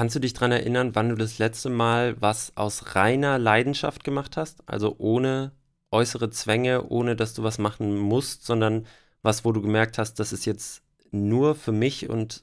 kannst du dich daran erinnern, wann du das letzte Mal was aus reiner Leidenschaft gemacht hast? Also ohne äußere Zwänge, ohne dass du was machen musst, sondern was, wo du gemerkt hast, das ist jetzt nur für mich und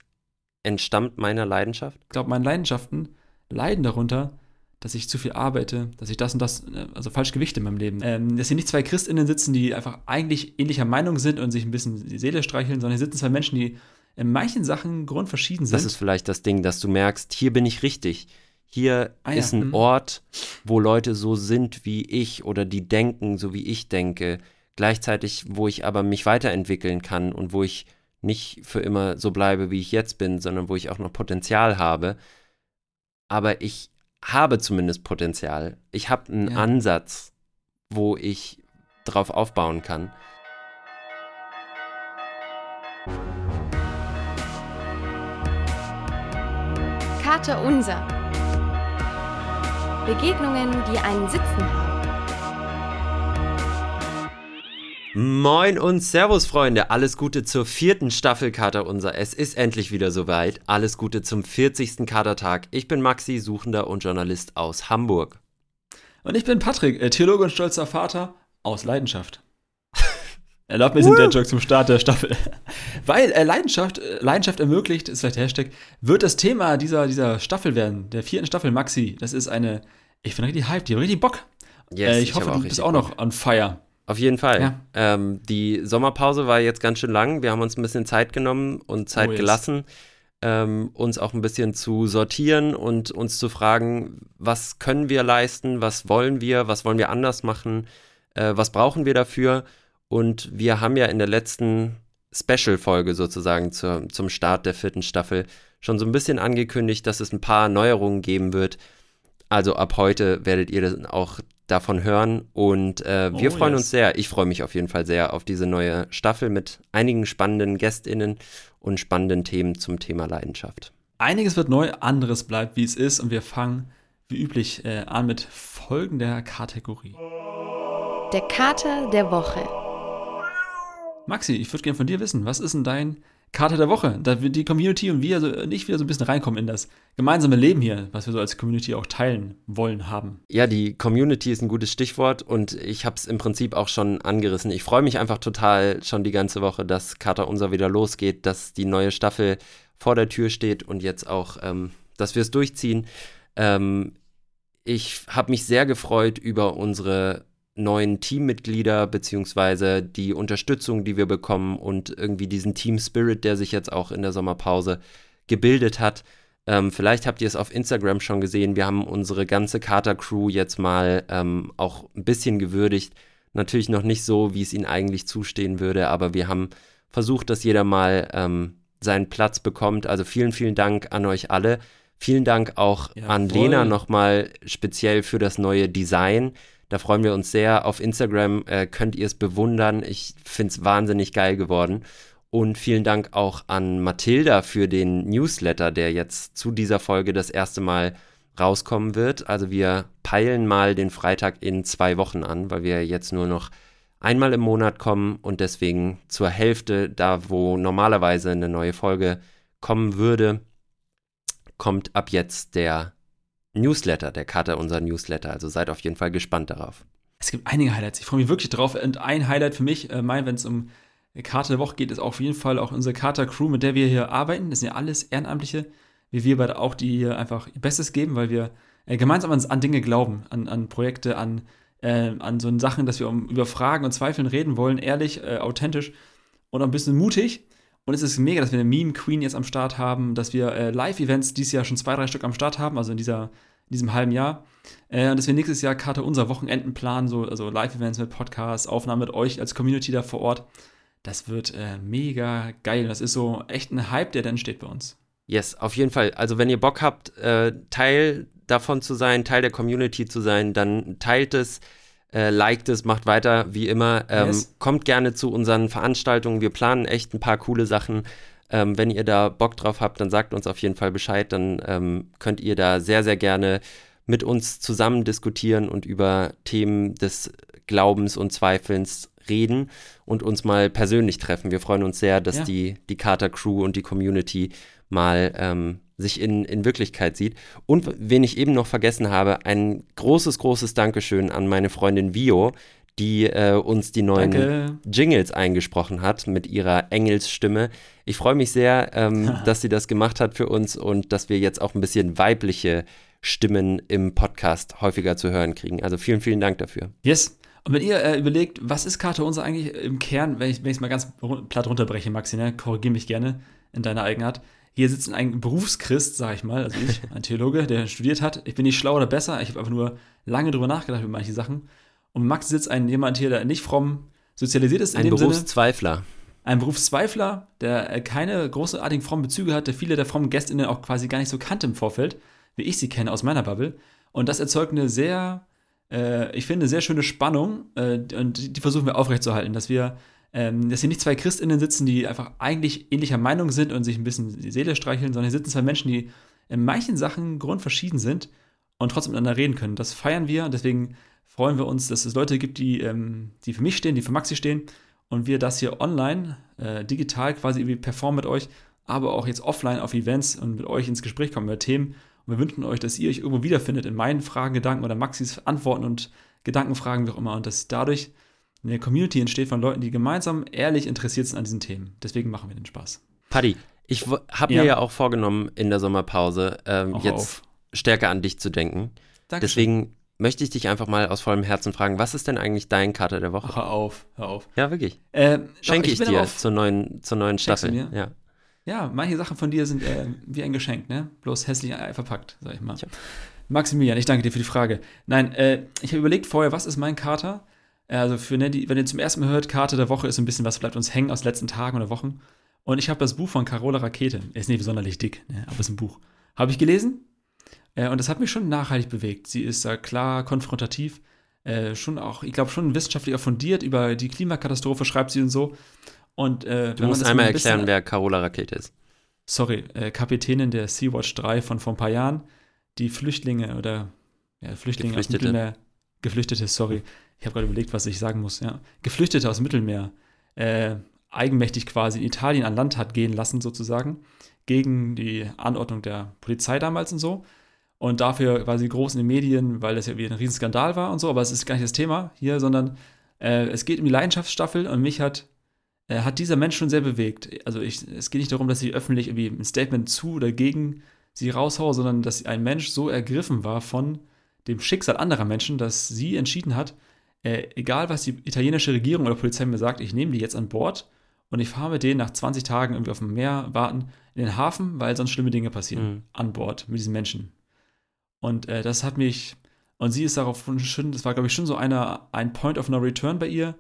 entstammt meiner Leidenschaft? Ich glaube, meine Leidenschaften leiden darunter, dass ich zu viel arbeite, dass ich das und das, äh, also falsch gewichte in meinem Leben. Ähm, dass hier nicht zwei ChristInnen sitzen, die einfach eigentlich ähnlicher Meinung sind und sich ein bisschen die Seele streicheln, sondern hier sitzen zwei Menschen, die in manchen Sachen grundverschieden sind. Das ist vielleicht das Ding, dass du merkst, hier bin ich richtig. Hier ah, ja. ist ein mhm. Ort, wo Leute so sind wie ich oder die denken, so wie ich denke. Gleichzeitig, wo ich aber mich weiterentwickeln kann und wo ich nicht für immer so bleibe, wie ich jetzt bin, sondern wo ich auch noch Potenzial habe. Aber ich habe zumindest Potenzial. Ich habe einen ja. Ansatz, wo ich drauf aufbauen kann. Karte Unser. Begegnungen, die einen Sitzen haben. Moin und Servus, Freunde. Alles Gute zur vierten Staffel Kater Unser. Es ist endlich wieder soweit. Alles Gute zum 40. Katertag. Ich bin Maxi, Suchender und Journalist aus Hamburg. Und ich bin Patrick, äh, Theologe und stolzer Vater aus Leidenschaft. Erlaubt mir den Joke zum Start der Staffel. Weil äh, Leidenschaft, äh, Leidenschaft ermöglicht, ist vielleicht der Hashtag, wird das Thema dieser, dieser Staffel werden, der vierten Staffel Maxi. Das ist eine, ich bin richtig hyped, ich habe richtig Bock. Yes, äh, ich, ich hoffe, du bist auch noch on fire. Auf jeden Fall. Ja. Ähm, die Sommerpause war jetzt ganz schön lang. Wir haben uns ein bisschen Zeit genommen und Zeit oh, yes. gelassen, ähm, uns auch ein bisschen zu sortieren und uns zu fragen, was können wir leisten, was wollen wir, was wollen wir anders machen, äh, was brauchen wir dafür. Und wir haben ja in der letzten Special-Folge sozusagen zur, zum Start der vierten Staffel schon so ein bisschen angekündigt, dass es ein paar Neuerungen geben wird. Also ab heute werdet ihr das auch davon hören. Und äh, wir oh, freuen yes. uns sehr. Ich freue mich auf jeden Fall sehr auf diese neue Staffel mit einigen spannenden GästInnen und spannenden Themen zum Thema Leidenschaft. Einiges wird neu, anderes bleibt, wie es ist. Und wir fangen wie üblich äh, an mit folgender Kategorie. Der Kater der Woche. Maxi, ich würde gerne von dir wissen, was ist denn dein Karte der Woche, da wir die Community und wir so, nicht wieder so ein bisschen reinkommen in das gemeinsame Leben hier, was wir so als Community auch teilen wollen haben. Ja, die Community ist ein gutes Stichwort und ich habe es im Prinzip auch schon angerissen. Ich freue mich einfach total schon die ganze Woche, dass Kater Unser wieder losgeht, dass die neue Staffel vor der Tür steht und jetzt auch, ähm, dass wir es durchziehen. Ähm, ich habe mich sehr gefreut über unsere neuen Teammitglieder beziehungsweise die Unterstützung, die wir bekommen und irgendwie diesen Team Spirit, der sich jetzt auch in der Sommerpause gebildet hat. Ähm, vielleicht habt ihr es auf Instagram schon gesehen. Wir haben unsere ganze Kater-Crew jetzt mal ähm, auch ein bisschen gewürdigt. Natürlich noch nicht so, wie es ihnen eigentlich zustehen würde, aber wir haben versucht, dass jeder mal ähm, seinen Platz bekommt. Also vielen, vielen Dank an euch alle. Vielen Dank auch ja, an. Lena nochmal speziell für das neue Design. Da freuen wir uns sehr. Auf Instagram äh, könnt ihr es bewundern. Ich finde es wahnsinnig geil geworden. Und vielen Dank auch an Mathilda für den Newsletter, der jetzt zu dieser Folge das erste Mal rauskommen wird. Also wir peilen mal den Freitag in zwei Wochen an, weil wir jetzt nur noch einmal im Monat kommen und deswegen zur Hälfte, da wo normalerweise eine neue Folge kommen würde, kommt ab jetzt der Newsletter, der Kater unser Newsletter. Also seid auf jeden Fall gespannt darauf. Es gibt einige Highlights. Ich freue mich wirklich drauf. Und ein Highlight für mich, äh, mein, wenn es um Karte der Woche geht, ist auf jeden Fall auch unsere Kater-Crew, mit der wir hier arbeiten. Das sind ja alles Ehrenamtliche, wie wir beide auch, die hier einfach ihr Bestes geben, weil wir äh, gemeinsam an, an, Dinge glauben, an, an Projekte, an, äh, an so Sachen, dass wir um, über Fragen und Zweifeln reden wollen, ehrlich, äh, authentisch und ein bisschen mutig. Und es ist mega, dass wir eine Meme Queen jetzt am Start haben, dass wir äh, Live-Events dieses Jahr schon zwei, drei Stück am Start haben, also in, dieser, in diesem halben Jahr. Äh, und dass wir nächstes Jahr Karte unser Wochenenden planen, so, also Live-Events mit Podcasts, Aufnahmen mit euch als Community da vor Ort. Das wird äh, mega geil. Das ist so echt ein Hype, der dann entsteht bei uns. Yes, auf jeden Fall. Also wenn ihr Bock habt, äh, Teil davon zu sein, Teil der Community zu sein, dann teilt es äh, liked es, macht weiter, wie immer. Ähm, yes. Kommt gerne zu unseren Veranstaltungen. Wir planen echt ein paar coole Sachen. Ähm, wenn ihr da Bock drauf habt, dann sagt uns auf jeden Fall Bescheid. Dann ähm, könnt ihr da sehr, sehr gerne mit uns zusammen diskutieren und über Themen des Glaubens und Zweifelns reden und uns mal persönlich treffen. Wir freuen uns sehr, dass ja. die, die Carter Crew und die Community mal ähm, sich in, in Wirklichkeit sieht. Und wen ich eben noch vergessen habe, ein großes, großes Dankeschön an meine Freundin Vio, die äh, uns die neuen Danke. Jingles eingesprochen hat mit ihrer Engelsstimme. Ich freue mich sehr, ähm, dass sie das gemacht hat für uns und dass wir jetzt auch ein bisschen weibliche Stimmen im Podcast häufiger zu hören kriegen. Also vielen, vielen Dank dafür. Yes. Und wenn ihr äh, überlegt, was ist Karte unser eigentlich im Kern, wenn ich es mal ganz platt runterbreche, Maxi, ne? korrigiere mich gerne in deiner Eigenart. Hier sitzt ein Berufschrist, sag ich mal, also ich, ein Theologe, der studiert hat. Ich bin nicht schlau oder besser, ich habe einfach nur lange drüber nachgedacht über manche Sachen. Und Max sitzt ein jemand hier, der nicht fromm sozialisiert ist in Ein dem Sinne. Berufszweifler. Ein Berufszweifler, der äh, keine großartigen frommen Bezüge hat, der viele der frommen GästInnen auch quasi gar nicht so kannte im Vorfeld, wie ich sie kenne aus meiner Bubble. Und das erzeugt eine sehr, äh, ich finde, sehr schöne Spannung äh, und die, die versuchen wir aufrechtzuerhalten, dass wir, ähm, dass hier nicht zwei ChristInnen sitzen, die einfach eigentlich ähnlicher Meinung sind und sich ein bisschen die Seele streicheln, sondern hier sitzen zwei Menschen, die in manchen Sachen grundverschieden sind und trotzdem miteinander reden können. Das feiern wir und deswegen freuen wir uns, dass es Leute gibt, die, ähm, die für mich stehen, die für Maxi stehen und wir das hier online, äh, digital quasi irgendwie performen mit euch, aber auch jetzt offline auf Events und mit euch ins Gespräch kommen über Themen. Und wir wünschen euch, dass ihr euch irgendwo wiederfindet in meinen Fragen, Gedanken oder Maxis Antworten und Gedankenfragen, wie auch immer. Und dass dadurch eine Community entsteht von Leuten, die gemeinsam ehrlich interessiert sind an diesen Themen. Deswegen machen wir den Spaß. Paddy, ich habe Ja. mir ja auch vorgenommen, in der Sommerpause ähm, jetzt auf. stärker an dich zu denken. Dankeschön. Deswegen möchte ich dich einfach mal aus vollem Herzen fragen, was ist denn eigentlich dein Kater der Woche? Hör auf, hör auf. Ja, wirklich. Äh, Schenke ich, bin dir zur neuen, zur neuen Staffel. Ja. Ja, manche Sachen von dir sind äh, wie ein Geschenk, ne? Bloß hässlich verpackt, sag ich mal. Tja. Maximilian, ich danke dir für die Frage. Nein, äh, ich habe überlegt vorher, was ist mein Kater? Äh, Also für ne, die, wenn ihr zum ersten Mal hört, Karte der Woche ist so ein bisschen, was bleibt uns hängen aus den letzten Tagen oder Wochen. Und ich habe das Buch von Carola Rakete. Ist nicht sonderlich dick, ne? aber ist ein Buch. Habe ich gelesen äh, und das hat mich schon nachhaltig bewegt. Sie ist da klar konfrontativ, äh, schon auch, ich glaube, schon wissenschaftlich auch fundiert über die Klimakatastrophe, schreibt sie und so. Und, äh, Du musst einmal erklären, wer Carola Rakete ist. sorry, äh, Kapitänin der Sea-Watch 3 von vor ein paar Jahren, die Flüchtlinge oder ja, Flüchtlinge aus dem Geflüchtete. Mittelmeer, Geflüchtete, sorry, ich habe gerade überlegt, was ich sagen muss, ja, Geflüchtete aus dem Mittelmeer, äh, eigenmächtig quasi in Italien an Land hat gehen lassen sozusagen, gegen die Anordnung der Polizei damals und so. Und dafür war sie groß in den Medien, weil das ja wie ein Riesenskandal war und so, aber es ist gar nicht das Thema hier, sondern äh, es geht um die Leidenschaftsstaffel und mich hat äh, hat dieser Mensch schon sehr bewegt. Also ich, es geht nicht darum, dass ich öffentlich irgendwie ein Statement zu oder gegen sie raushaue, sondern dass ein Mensch so ergriffen war von dem Schicksal anderer Menschen, dass sie entschieden hat, äh, egal was die italienische Regierung oder Polizei mir sagt, ich nehme die jetzt an Bord und ich fahre mit denen nach 20 Tagen irgendwie auf dem Meer warten in den Hafen, weil sonst schlimme Dinge passieren Mhm. an Bord mit diesen Menschen. Und äh, das hat mich, und sie ist darauf schon, das war glaube ich schon so einer, ein Point of No Return bei ihr,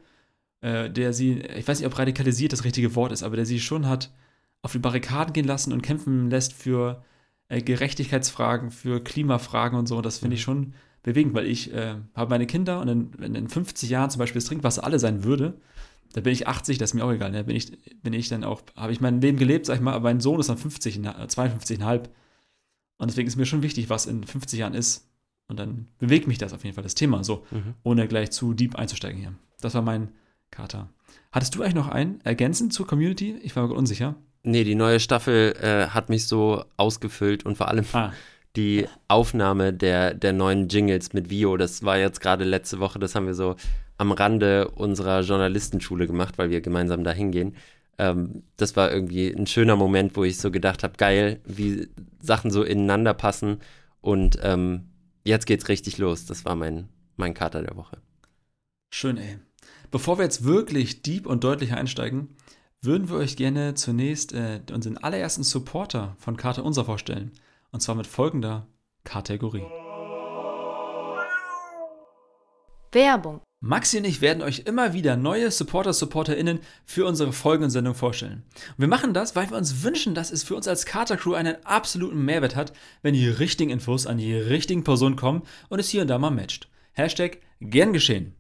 äh, der sie, ich weiß nicht, ob radikalisiert das richtige Wort ist, aber der sie schon hat auf die Barrikaden gehen lassen und kämpfen lässt für äh, Gerechtigkeitsfragen, für Klimafragen und so. Und das finde ich schon bewegend, weil ich äh, habe meine Kinder und in, wenn in 50 Jahren zum Beispiel das Trinkwasser alle sein würde, da bin ich 80, das ist mir auch egal. Da bin ich, bin ich dann auch, habe ich mein Leben gelebt, sag ich mal, aber mein Sohn ist dann 50, äh, 52,5. Und deswegen ist mir schon wichtig, was in 50 Jahren ist. Und dann bewegt mich das auf jeden Fall, das Thema, so, Mhm. ohne gleich zu deep einzusteigen hier. Das war mein Kater. Hattest du eigentlich noch einen ergänzend zur Community? Ich war mir unsicher. Nee, die neue Staffel äh, hat mich so ausgefüllt und vor allem Ah, die Aufnahme der, der neuen Jingles mit Vio, das war jetzt gerade letzte Woche, das haben wir so am Rande unserer Journalistenschule gemacht, weil wir gemeinsam da hingehen. Ähm, das war irgendwie ein schöner Moment, wo ich so gedacht habe, geil, wie Sachen so ineinander passen und ähm, jetzt geht's richtig los. Das war mein, mein Kater der Woche. schön, ey. Bevor wir jetzt wirklich deep und deutlich einsteigen, würden wir euch gerne zunächst äh, unseren allerersten Supporter von Karte Unser vorstellen. Und zwar mit folgender Kategorie. Werbung. Maxi und ich werden euch immer wieder neue Supporter, SupporterInnen für unsere Folgen und Sendung vorstellen. Und wir machen das, weil wir uns wünschen, dass es für uns als Kater-Crew einen absoluten Mehrwert hat, wenn die richtigen Infos an die richtigen Personen kommen und es hier und da mal matcht. Hashtag gern geschehen.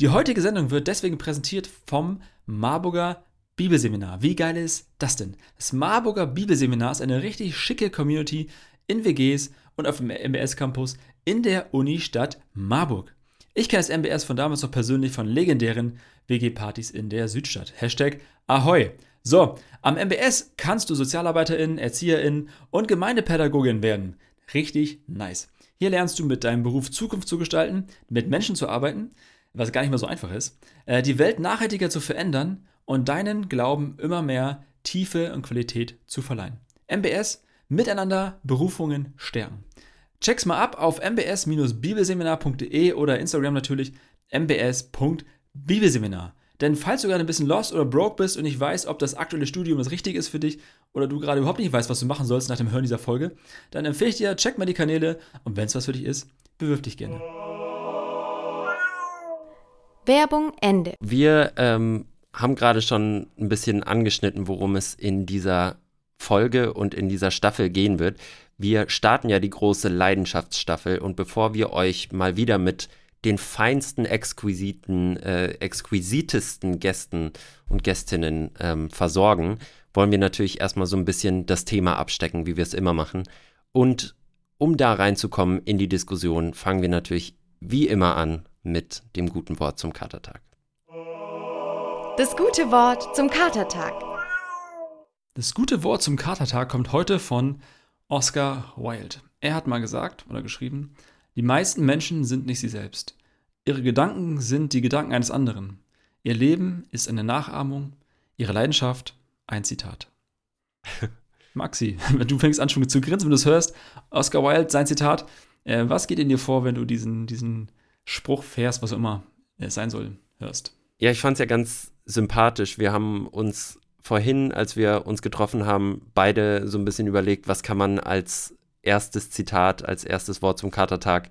Die heutige Sendung wird deswegen präsentiert vom Marburger Bibelseminar. Wie geil ist das denn? Das Marburger Bibelseminar ist eine richtig schicke Community in WGs und auf dem MBS-Campus in der Unistadt Marburg. Ich kenne das MBS von damals noch persönlich von legendären WG-Partys in der Südstadt. Hashtag Ahoi. So, am MBS kannst du Sozialarbeiterin, Erzieherin und Gemeindepädagogin werden. Richtig nice. Hier lernst du mit deinem Beruf Zukunft zu gestalten, mit Menschen zu arbeiten, was gar nicht mal so einfach ist, äh, die Welt nachhaltiger zu verändern und deinen Glauben immer mehr Tiefe und Qualität zu verleihen. MBS, miteinander Berufungen stärken. Check's mal ab auf mbs-bibelseminar.de oder Instagram natürlich mbs.bibelseminar. Denn falls du gerade ein bisschen lost oder broke bist und nicht weißt, ob das aktuelle Studium das Richtige ist für dich oder du gerade überhaupt nicht weißt, was du machen sollst nach dem Hören dieser Folge, dann empfehle ich dir, check mal die Kanäle und wenn es was für dich ist, bewirf dich gerne. Werbung Ende. Wir ähm, haben gerade schon ein bisschen angeschnitten, worum es in dieser Folge und in dieser Staffel gehen wird. Wir starten ja die große Leidenschaftsstaffel und bevor wir euch mal wieder mit den feinsten, exquisiten, äh, exquisitesten Gästen und Gästinnen ähm, versorgen, wollen wir natürlich erstmal so ein bisschen das Thema abstecken, wie wir es immer machen. Und um da reinzukommen in die Diskussion, fangen wir natürlich wie immer an mit dem guten Wort zum Katertag. Das gute Wort zum Katertag. Das gute Wort zum Katertag kommt heute von Oscar Wilde. Er hat mal gesagt oder geschrieben, die meisten Menschen sind nicht sie selbst. Ihre Gedanken sind die Gedanken eines anderen. Ihr Leben ist eine Nachahmung, ihre Leidenschaft ein Zitat. Maxi, du fängst an schon zu grinsen, wenn du es hörst. Oscar Wilde, sein Zitat. Äh, was geht in dir vor, wenn du diesen, diesen Spruch, Vers, was auch immer es sein soll, hörst? Ja, ich fand es ja ganz sympathisch. Wir haben uns vorhin, als wir uns getroffen haben, beide so ein bisschen überlegt, was kann man als erstes Zitat, als erstes Wort zum Katertag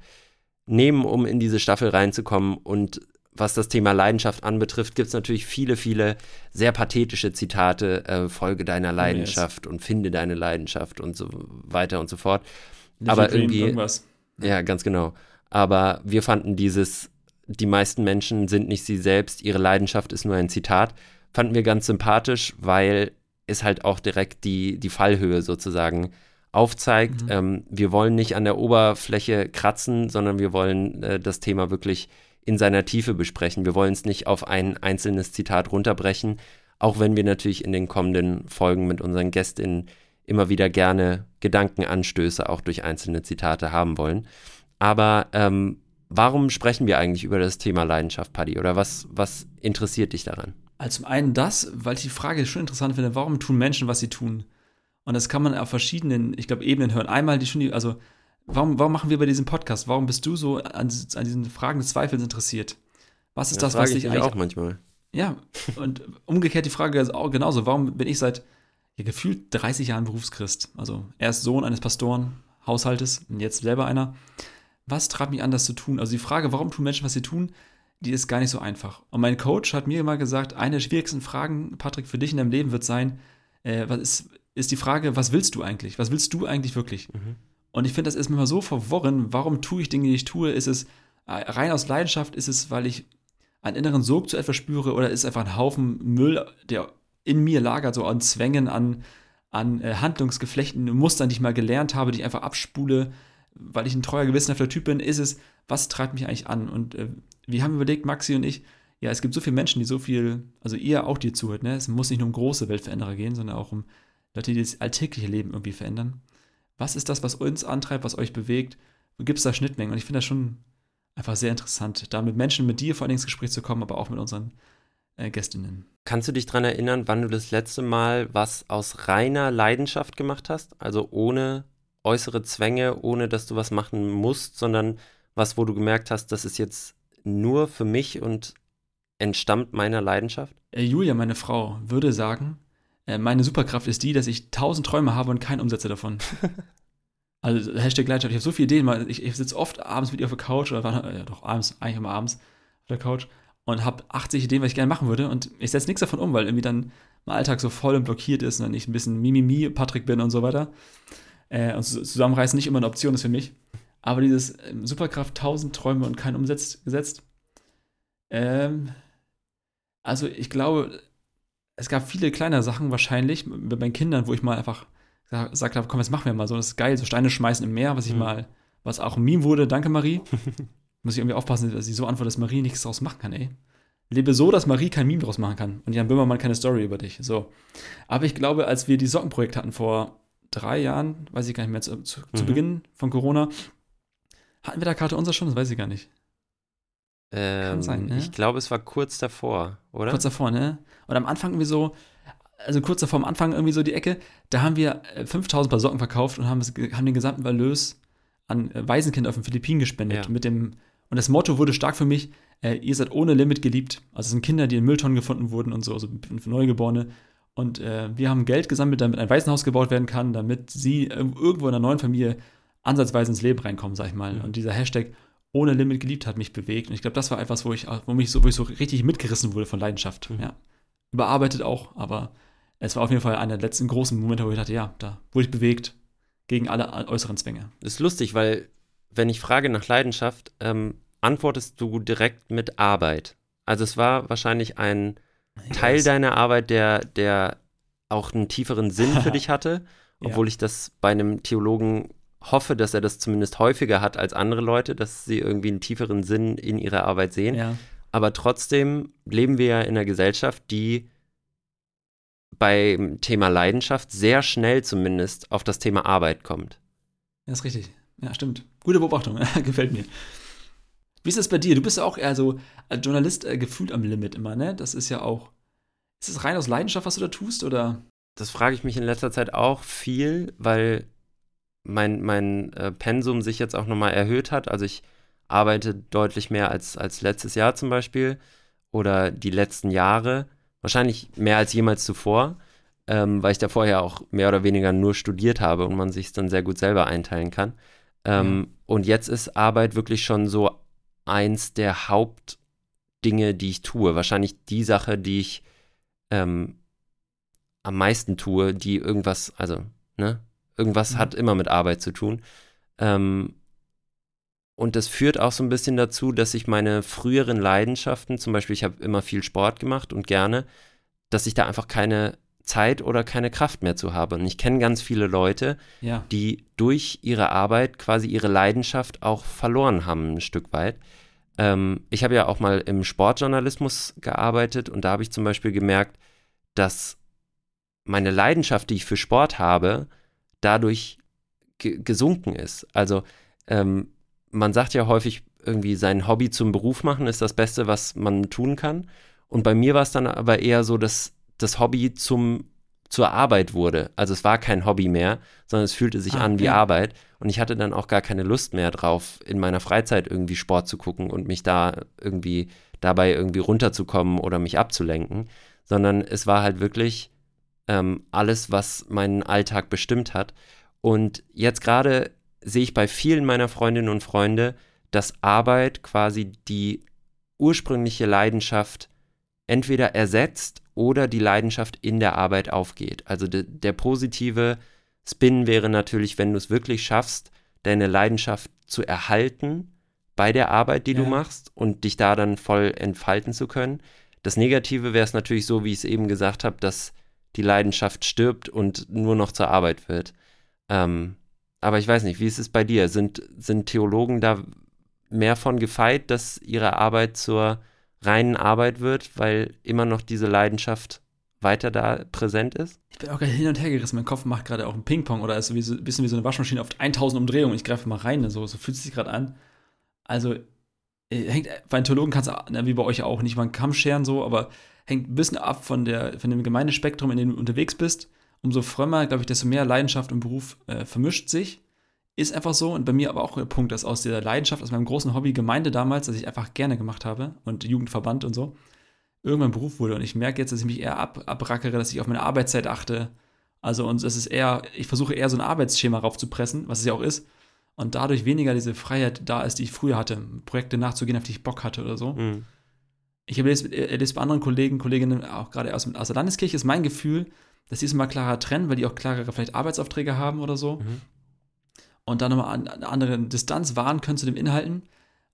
nehmen, um in diese Staffel reinzukommen. Und was das Thema Leidenschaft anbetrifft, gibt es natürlich viele, viele sehr pathetische Zitate, äh, Folge deiner Leidenschaft yes. und finde deine Leidenschaft und so weiter und so fort. Little Aber irgendwie, irgendwas. ja, ganz genau. Aber wir fanden dieses, die meisten Menschen sind nicht sie selbst, ihre Leidenschaft ist nur ein Zitat, fanden wir ganz sympathisch, weil es halt auch direkt die, die Fallhöhe sozusagen aufzeigt. Mhm. Ähm, wir wollen nicht an der Oberfläche kratzen, sondern wir wollen äh, das Thema wirklich in seiner Tiefe besprechen. Wir wollen es nicht auf ein einzelnes Zitat runterbrechen, auch wenn wir natürlich in den kommenden Folgen mit unseren Gästinnen immer wieder gerne Gedankenanstöße auch durch einzelne Zitate haben wollen. Aber ähm, warum sprechen wir eigentlich über das Thema Leidenschaft, Paddy? Oder was, was interessiert dich daran? Also zum einen das, weil ich die Frage schon interessant finde, warum tun Menschen, was sie tun? Und das kann man auf verschiedenen, ich glaube, Ebenen hören. Einmal die schon, also warum, warum machen wir bei diesem Podcast? Warum bist du so an, an diesen Fragen des Zweifels interessiert? Was ist Ja, das, was ich dich eigentlich auch manchmal. Ja, und umgekehrt die Frage ist auch genauso. Warum bin ich seit ja, gefühlt 30 Jahren Berufschrist? Also erst Sohn eines Pastoren, Haushaltes und jetzt selber einer. Was treibt mich an, das zu tun? Also die Frage, warum tun Menschen, was sie tun, die ist gar nicht so einfach. Und mein Coach hat mir immer gesagt, eine der schwierigsten Fragen, Patrick, für dich in deinem Leben wird sein, äh, was ist, ist die Frage, was willst du eigentlich? Was willst du eigentlich wirklich? Mhm. Und ich finde, das ist mir immer so verworren. Warum tue ich Dinge, die ich tue? Ist es äh, rein aus Leidenschaft? Ist es, weil ich einen inneren Sog zu etwas spüre? Oder ist es einfach ein Haufen Müll, der in mir lagert, so an Zwängen, an, an äh, Handlungsgeflechten, Mustern, die ich mal gelernt habe, die ich einfach abspule, weil ich ein treuer, gewissenhafter Typ bin? Ist es, was treibt mich eigentlich an? Und äh, wir haben überlegt, Maxi und ich, ja, es gibt so viele Menschen, die so viel, also ihr auch, die zuhört, ne? Es muss nicht nur um große Weltveränderer gehen, sondern auch um Leute, die das alltägliche Leben irgendwie verändern. Was ist das, was uns antreibt, was euch bewegt? Gibt es da Schnittmengen? Und ich finde das schon einfach sehr interessant, da mit Menschen, mit dir vor allem ins Gespräch zu kommen, aber auch mit unseren äh, Gästinnen. Kannst du dich daran erinnern, wann du das letzte Mal was aus reiner Leidenschaft gemacht hast? Also ohne äußere Zwänge, ohne dass du was machen musst, sondern was, wo du gemerkt hast, das ist jetzt nur für mich und entstammt meiner Leidenschaft? Äh, Julia, meine Frau, würde sagen, äh, meine Superkraft ist die, dass ich tausend Träume habe und keinen umsetze davon. also Hashtag Leidenschaft. Ich habe so viele Ideen. Ich, ich sitze oft abends mit ihr auf der Couch, oder ja, doch abends, eigentlich immer abends auf der Couch und habe 80 Ideen, was ich gerne machen würde. Und ich setze nichts davon um, weil irgendwie dann mein Alltag so voll und blockiert ist und dann ich ein bisschen Mimimi Patrick bin und so weiter. Äh, und zu- zusammenreißen nicht immer eine Option ist für mich. Aber dieses ähm, Superkraft, tausend Träume und keinen umsetzt, gesetzt. Ähm, also ich glaube, es gab viele kleine Sachen wahrscheinlich mit meinen Kindern, wo ich mal einfach sa- gesagt habe, komm, jetzt machen wir mal so, das ist geil, so Steine schmeißen im Meer, was ich Mhm. mal, was auch ein Meme wurde, danke Marie. Muss ich irgendwie aufpassen, dass ich so antworte, dass Marie nichts draus machen kann, ey. lebe so, dass Marie kein Meme draus machen kann und Jan Böhmermann keine Story über dich. So. Aber ich glaube, als wir die Sockenprojekt hatten vor drei Jahren, weiß ich gar nicht mehr, zu, zu, mhm. zu Beginn von Corona, hatten wir da Karte unser schon? Das weiß ich gar nicht. Ähm, Kann sein, ne? Ich glaube, es war kurz davor, oder? Kurz davor, ne? Und am Anfang irgendwie so, also kurz davor am Anfang irgendwie so die Ecke, da haben wir 5000 äh, Paar Socken verkauft und haben, haben den gesamten Erlös an äh, Waisenkinder auf den Philippinen gespendet. Ja. Mit dem, und das Motto wurde stark für mich, äh, ihr seid ohne Limit geliebt. Also es sind Kinder, die in Mülltonnen gefunden wurden und so, also Neugeborene. Und äh, wir haben Geld gesammelt, damit ein Waisenhaus gebaut werden kann, damit sie irgendwo in einer neuen Familie ansatzweise ins Leben reinkommen, sag ich mal. Mhm. Und dieser Hashtag ohne Limit geliebt hat mich bewegt. Und ich glaube, das war etwas, wo ich, wo mich so, wo ich so richtig mitgerissen wurde von Leidenschaft. Mhm. Ja. Überarbeitet auch, aber es war auf jeden Fall einer der letzten großen Momente, wo ich dachte, ja, da wurde ich bewegt gegen alle äußeren Zwänge. Das ist lustig, weil wenn ich frage nach Leidenschaft, ähm, antwortest du direkt mit Arbeit. Also es war wahrscheinlich ein Teil yes. deiner Arbeit, der, der auch einen tieferen Sinn für dich hatte, obwohl ja. ich das bei einem Theologen hoffe, dass er das zumindest häufiger hat als andere Leute, dass sie irgendwie einen tieferen Sinn in ihrer Arbeit sehen. Ja. Aber trotzdem leben wir ja in einer Gesellschaft, die beim Thema Leidenschaft sehr schnell zumindest auf das Thema Arbeit kommt. Ja, ist richtig. Ja, stimmt. Gute Beobachtung. Gefällt mir. Wie ist das bei dir? Du bist ja auch eher so als Journalist äh, gefühlt am Limit immer, ne? Das ist ja auch. Ist es rein aus Leidenschaft, was du da tust, oder? Das frage ich mich in letzter Zeit auch viel, weil mein, mein äh, Pensum sich jetzt auch nochmal erhöht hat. Also ich arbeite deutlich mehr als, als letztes Jahr zum Beispiel oder die letzten Jahre. Wahrscheinlich mehr als jemals zuvor, ähm, weil ich da vorher auch mehr oder weniger nur studiert habe und man sich es dann sehr gut selber einteilen kann. Ähm, ja. Und jetzt ist Arbeit wirklich schon so eins der Hauptdinge, die ich tue. Wahrscheinlich die Sache, die ich ähm, am meisten tue, die irgendwas, also, ne, Irgendwas mhm. hat immer mit Arbeit zu tun. Ähm, und das führt auch so ein bisschen dazu, dass ich meine früheren Leidenschaften, zum Beispiel ich habe immer viel Sport gemacht und gerne, dass ich da einfach keine Zeit oder keine Kraft mehr zu habe. Und ich kenne ganz viele Leute, ja. die durch ihre Arbeit quasi ihre Leidenschaft auch verloren haben, ein Stück weit. Ähm, ich habe ja auch mal im Sportjournalismus gearbeitet und da habe ich zum Beispiel gemerkt, dass meine Leidenschaft, die ich für Sport habe, dadurch gesunken ist. Also ähm, man sagt ja häufig, irgendwie sein Hobby zum Beruf machen ist das Beste, was man tun kann. Und bei mir war es dann aber eher so, dass das Hobby zum, zur Arbeit wurde. Also es war kein Hobby mehr, sondern es fühlte sich ah, an wie ja. Arbeit. Und ich hatte dann auch gar keine Lust mehr drauf, in meiner Freizeit irgendwie Sport zu gucken und mich da irgendwie dabei irgendwie runterzukommen oder mich abzulenken. Sondern es war halt wirklich ähm, alles, was meinen Alltag bestimmt hat. Und jetzt gerade sehe ich bei vielen meiner Freundinnen und Freunde, dass Arbeit quasi die ursprüngliche Leidenschaft entweder ersetzt oder die Leidenschaft in der Arbeit aufgeht. Also de, der positive Spin wäre natürlich, wenn du es wirklich schaffst, deine Leidenschaft zu erhalten bei der Arbeit, die ja. du machst und dich da dann voll entfalten zu können. Das Negative wäre es natürlich so, wie ich es eben gesagt habe, dass die Leidenschaft stirbt und nur noch zur Arbeit wird. Ähm, aber ich weiß nicht, wie ist es bei dir? Sind, sind Theologen da mehr von gefeit, dass ihre Arbeit zur reinen Arbeit wird, weil immer noch diese Leidenschaft weiter da präsent ist? Ich bin auch gerade hin und her gerissen. Mein Kopf macht gerade auch ein Ping-Pong oder ist so ein bisschen wie so eine Waschmaschine auf 1000 Umdrehungen. Ich greife mal rein, so, so fühlt es sich gerade an. Also, äh, hängt, bei Theologen kannst du, wie bei euch auch, nicht mal einen Kamm scheren, so, aber hängt ein bisschen ab von, der, von dem Gemeindespektrum, in dem du unterwegs bist. Umso frömmer, glaube ich, desto mehr Leidenschaft und Beruf äh, vermischt sich. Ist einfach so. Und bei mir aber auch der Punkt, dass aus der Leidenschaft, aus meinem großen Hobby Gemeinde damals, das ich einfach gerne gemacht habe und Jugendverband und so, irgendwann Beruf wurde. Und ich merke jetzt, dass ich mich eher ab, abrackere, dass ich auf meine Arbeitszeit achte. Also, und es ist eher, ich versuche eher so ein Arbeitsschema raufzupressen, was es ja auch ist. Und dadurch weniger diese Freiheit da ist, die ich früher hatte, Projekte nachzugehen, auf die ich Bock hatte oder so. Mhm ich habe erlebt bei anderen Kollegen, Kolleginnen, auch gerade aus, aus der Landeskirche, ist mein Gefühl, dass die es mal klarer trennen, weil die auch klarere vielleicht Arbeitsaufträge haben oder so. Mhm. Und dann nochmal eine andere Distanz wahren können zu den Inhalten.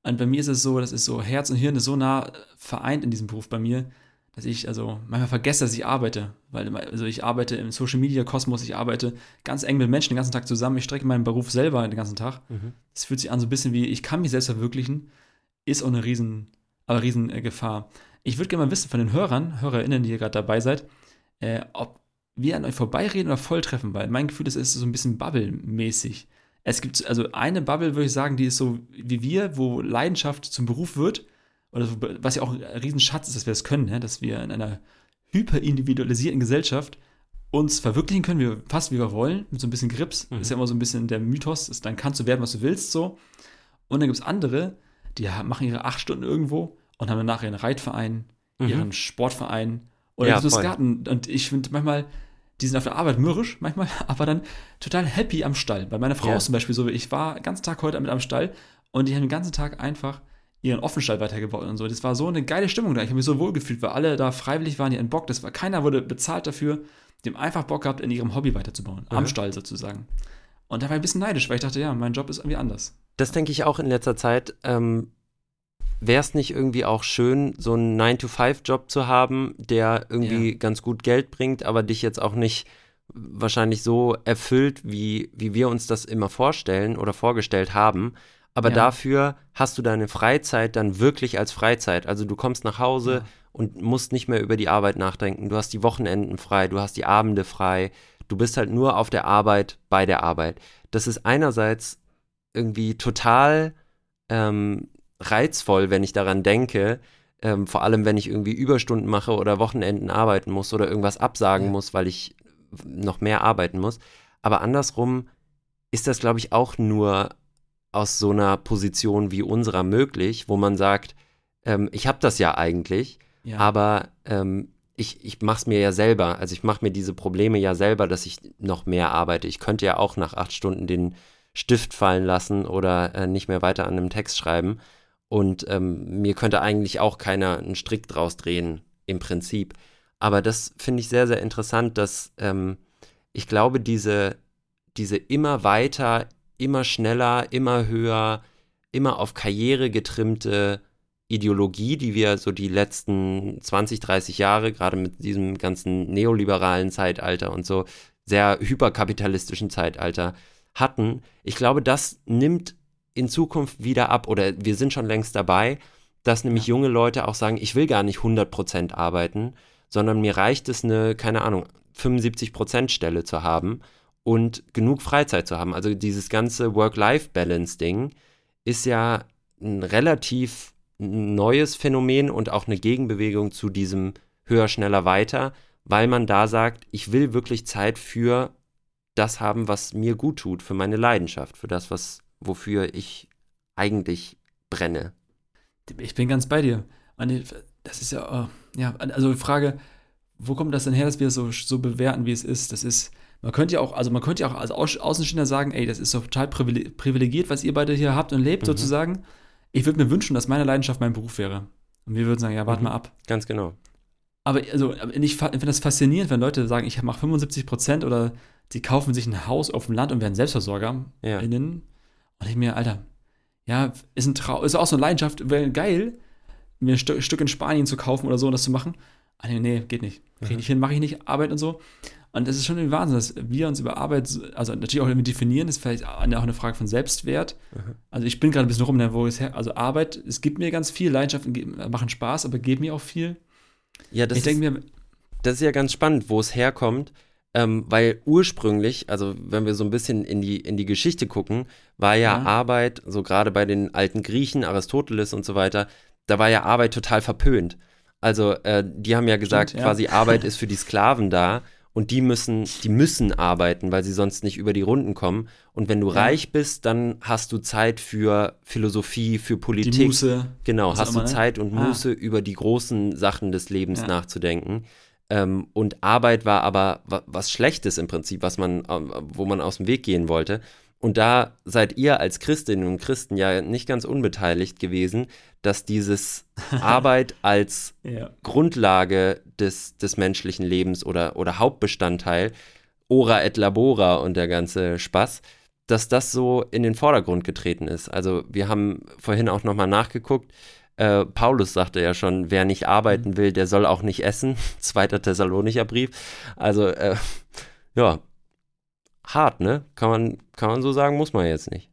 Und bei mir ist es so, das ist so, Herz und Hirn ist so nah vereint in diesem Beruf bei mir, dass ich also manchmal vergesse, dass ich arbeite. Weil also ich arbeite im Social Media Kosmos, ich arbeite ganz eng mit Menschen den ganzen Tag zusammen, ich strecke meinen Beruf selber den ganzen Tag. Es mhm. fühlt sich an so ein bisschen wie, ich kann mich selbst verwirklichen, ist auch eine riesen aber Riesengefahr. Ich würde gerne mal wissen von den Hörern, HörerInnen, die ihr gerade dabei seid, äh, ob wir an euch vorbeireden oder volltreffen, weil mein Gefühl ist, es ist so ein bisschen Bubble-mäßig. Es gibt also eine Bubble, würde ich sagen, die ist so wie wir, wo Leidenschaft zum Beruf wird, oder so, was ja auch ein Riesenschatz ist, dass wir das können, ne? dass wir in einer hyperindividualisierten Gesellschaft uns verwirklichen können, wir, fast wie wir wollen, mit so ein bisschen Grips. Mhm. Ist ja immer so ein bisschen der Mythos, ist, dann kannst du werden, was du willst, so. Und dann gibt es andere, die machen ihre acht Stunden irgendwo und haben dann nachher ihren Reitverein, mhm. ihren Sportverein oder ja, das Garten. Und ich finde manchmal, die sind auf der Arbeit mürrisch manchmal, aber dann total happy am Stall. Bei meiner Frau ja. zum Beispiel so, ich war den ganzen Tag heute mit am Stall und die haben den ganzen Tag einfach ihren Offenstall weitergebaut und so. Das war so eine geile Stimmung da. Ich habe mich so wohl gefühlt, weil alle da freiwillig waren, die einen Bock. Das war, keiner wurde bezahlt dafür. Die haben einfach Bock gehabt, in ihrem Hobby weiterzubauen. Mhm. Am Stall sozusagen. Und da war ich ein bisschen neidisch, weil ich dachte, ja, mein Job ist irgendwie anders. Das denke ich auch in letzter Zeit. Ähm, Wäre es nicht irgendwie auch schön, so einen 9-to-5-Job zu haben, der irgendwie ja. ganz gut Geld bringt, aber dich jetzt auch nicht wahrscheinlich so erfüllt, wie, wie wir uns das immer vorstellen oder vorgestellt haben. Aber ja. dafür hast du deine Freizeit dann wirklich als Freizeit. Also du kommst nach Hause ja. und musst nicht mehr über die Arbeit nachdenken. Du hast die Wochenenden frei, du hast die Abende frei. Du bist halt nur auf der Arbeit bei der Arbeit. Das ist einerseits irgendwie total ähm, reizvoll, wenn ich daran denke, ähm, vor allem wenn ich irgendwie Überstunden mache oder Wochenenden arbeiten muss oder irgendwas absagen ja. muss, weil ich noch mehr arbeiten muss. Aber andersrum ist das, glaube ich, auch nur aus so einer Position wie unserer möglich, wo man sagt, ähm, ich habe das ja eigentlich, ja. aber ähm, ich, ich mache es mir ja selber. Also ich mache mir diese Probleme ja selber, dass ich noch mehr arbeite. Ich könnte ja auch nach acht Stunden den Stift fallen lassen oder äh, nicht mehr weiter an einem Text schreiben. Und ähm, mir könnte eigentlich auch keiner einen Strick draus drehen, im Prinzip. Aber das finde ich sehr, sehr interessant, dass ähm, ich glaube, diese, diese immer weiter, immer schneller, immer höher, immer auf Karriere getrimmte Ideologie, die wir so die letzten 20, 30 Jahre, gerade mit diesem ganzen neoliberalen Zeitalter und so sehr hyperkapitalistischen Zeitalter hatten, ich glaube, das nimmt in Zukunft wieder ab oder wir sind schon längst dabei, dass nämlich junge Leute auch sagen, ich will gar nicht 100% arbeiten, sondern mir reicht es eine, keine Ahnung, 75% Stelle zu haben und genug Freizeit zu haben. Also dieses ganze Work-Life-Balance-Ding ist ja ein relativ neues Phänomen und auch eine Gegenbewegung zu diesem höher, schneller, weiter, weil man da sagt, ich will wirklich Zeit für das haben, was mir gut tut, für meine Leidenschaft, für das, was, wofür ich eigentlich brenne. Ich bin ganz bei dir. Das ist ja, äh, ja, also die Frage, wo kommt das denn her, dass wir so, so bewerten, wie es ist? Das ist, man könnte ja auch, also man könnte ja auch als Außenstehender sagen, ey, das ist doch total privilegiert, was ihr beide hier habt und lebt, mhm. sozusagen. Ich würde mir wünschen, dass meine Leidenschaft mein Beruf wäre. Und wir würden sagen, ja, warte mhm. mal ab. Ganz genau. Aber also, ich finde das faszinierend, wenn Leute sagen, ich mache 75 Prozent oder die kaufen sich ein Haus auf dem Land und werden Selbstversorger. Ja. Innen. Und ich mir, Alter, ja, ist ein Traum, ist auch so eine Leidenschaft, wäre geil, mir ein St Stück in Spanien zu kaufen oder so und das zu machen. Ah, nee, nee, geht nicht. Krieg ich nicht hin, mache ich nicht, Arbeit und so. Und es ist schon ein Wahnsinn, dass wir uns über Arbeit, also natürlich auch irgendwie definieren, ist vielleicht auch eine Frage von Selbstwert. Mhm. Also ich bin gerade ein bisschen rum, ne, wo es her, also Arbeit, es gibt mir ganz viel, Leidenschaften machen Spaß, aber geben mir auch viel. Ja, das, ich ist, mir, das ist ja ganz spannend, wo es herkommt. Ähm, weil ursprünglich, also wenn wir so ein bisschen in die, in die Geschichte gucken, war ja, ja. Arbeit, so gerade bei den alten Griechen, Aristoteles und so weiter, da war ja Arbeit total verpönt. Also äh, die haben ja gesagt, Stimmt, ja. quasi Arbeit ist für die Sklaven da und die müssen, die müssen arbeiten, weil sie sonst nicht über die Runden kommen. Und wenn du ja. reich bist, dann hast du Zeit für Philosophie, für Politik. Die Muße. Genau, hast du ne? Zeit und ah. Muße, über die großen Sachen des Lebens ja. nachzudenken. Ähm, und Arbeit war aber was Schlechtes im Prinzip, was man, äh, wo man aus dem Weg gehen wollte. Und da seid ihr als Christinnen und Christen ja nicht ganz unbeteiligt gewesen, dass dieses Arbeit als ja. Grundlage des, des menschlichen Lebens oder, oder Hauptbestandteil, ora et labora und der ganze Spaß, dass das so in den Vordergrund getreten ist. Also wir haben vorhin auch nochmal nachgeguckt, äh, Paulus sagte ja schon, wer nicht arbeiten mhm. will, der soll auch nicht essen. Zweiter Thessalonicher Brief. Also, äh, ja, hart, ne? Kann man, kann man so sagen, muss man jetzt nicht.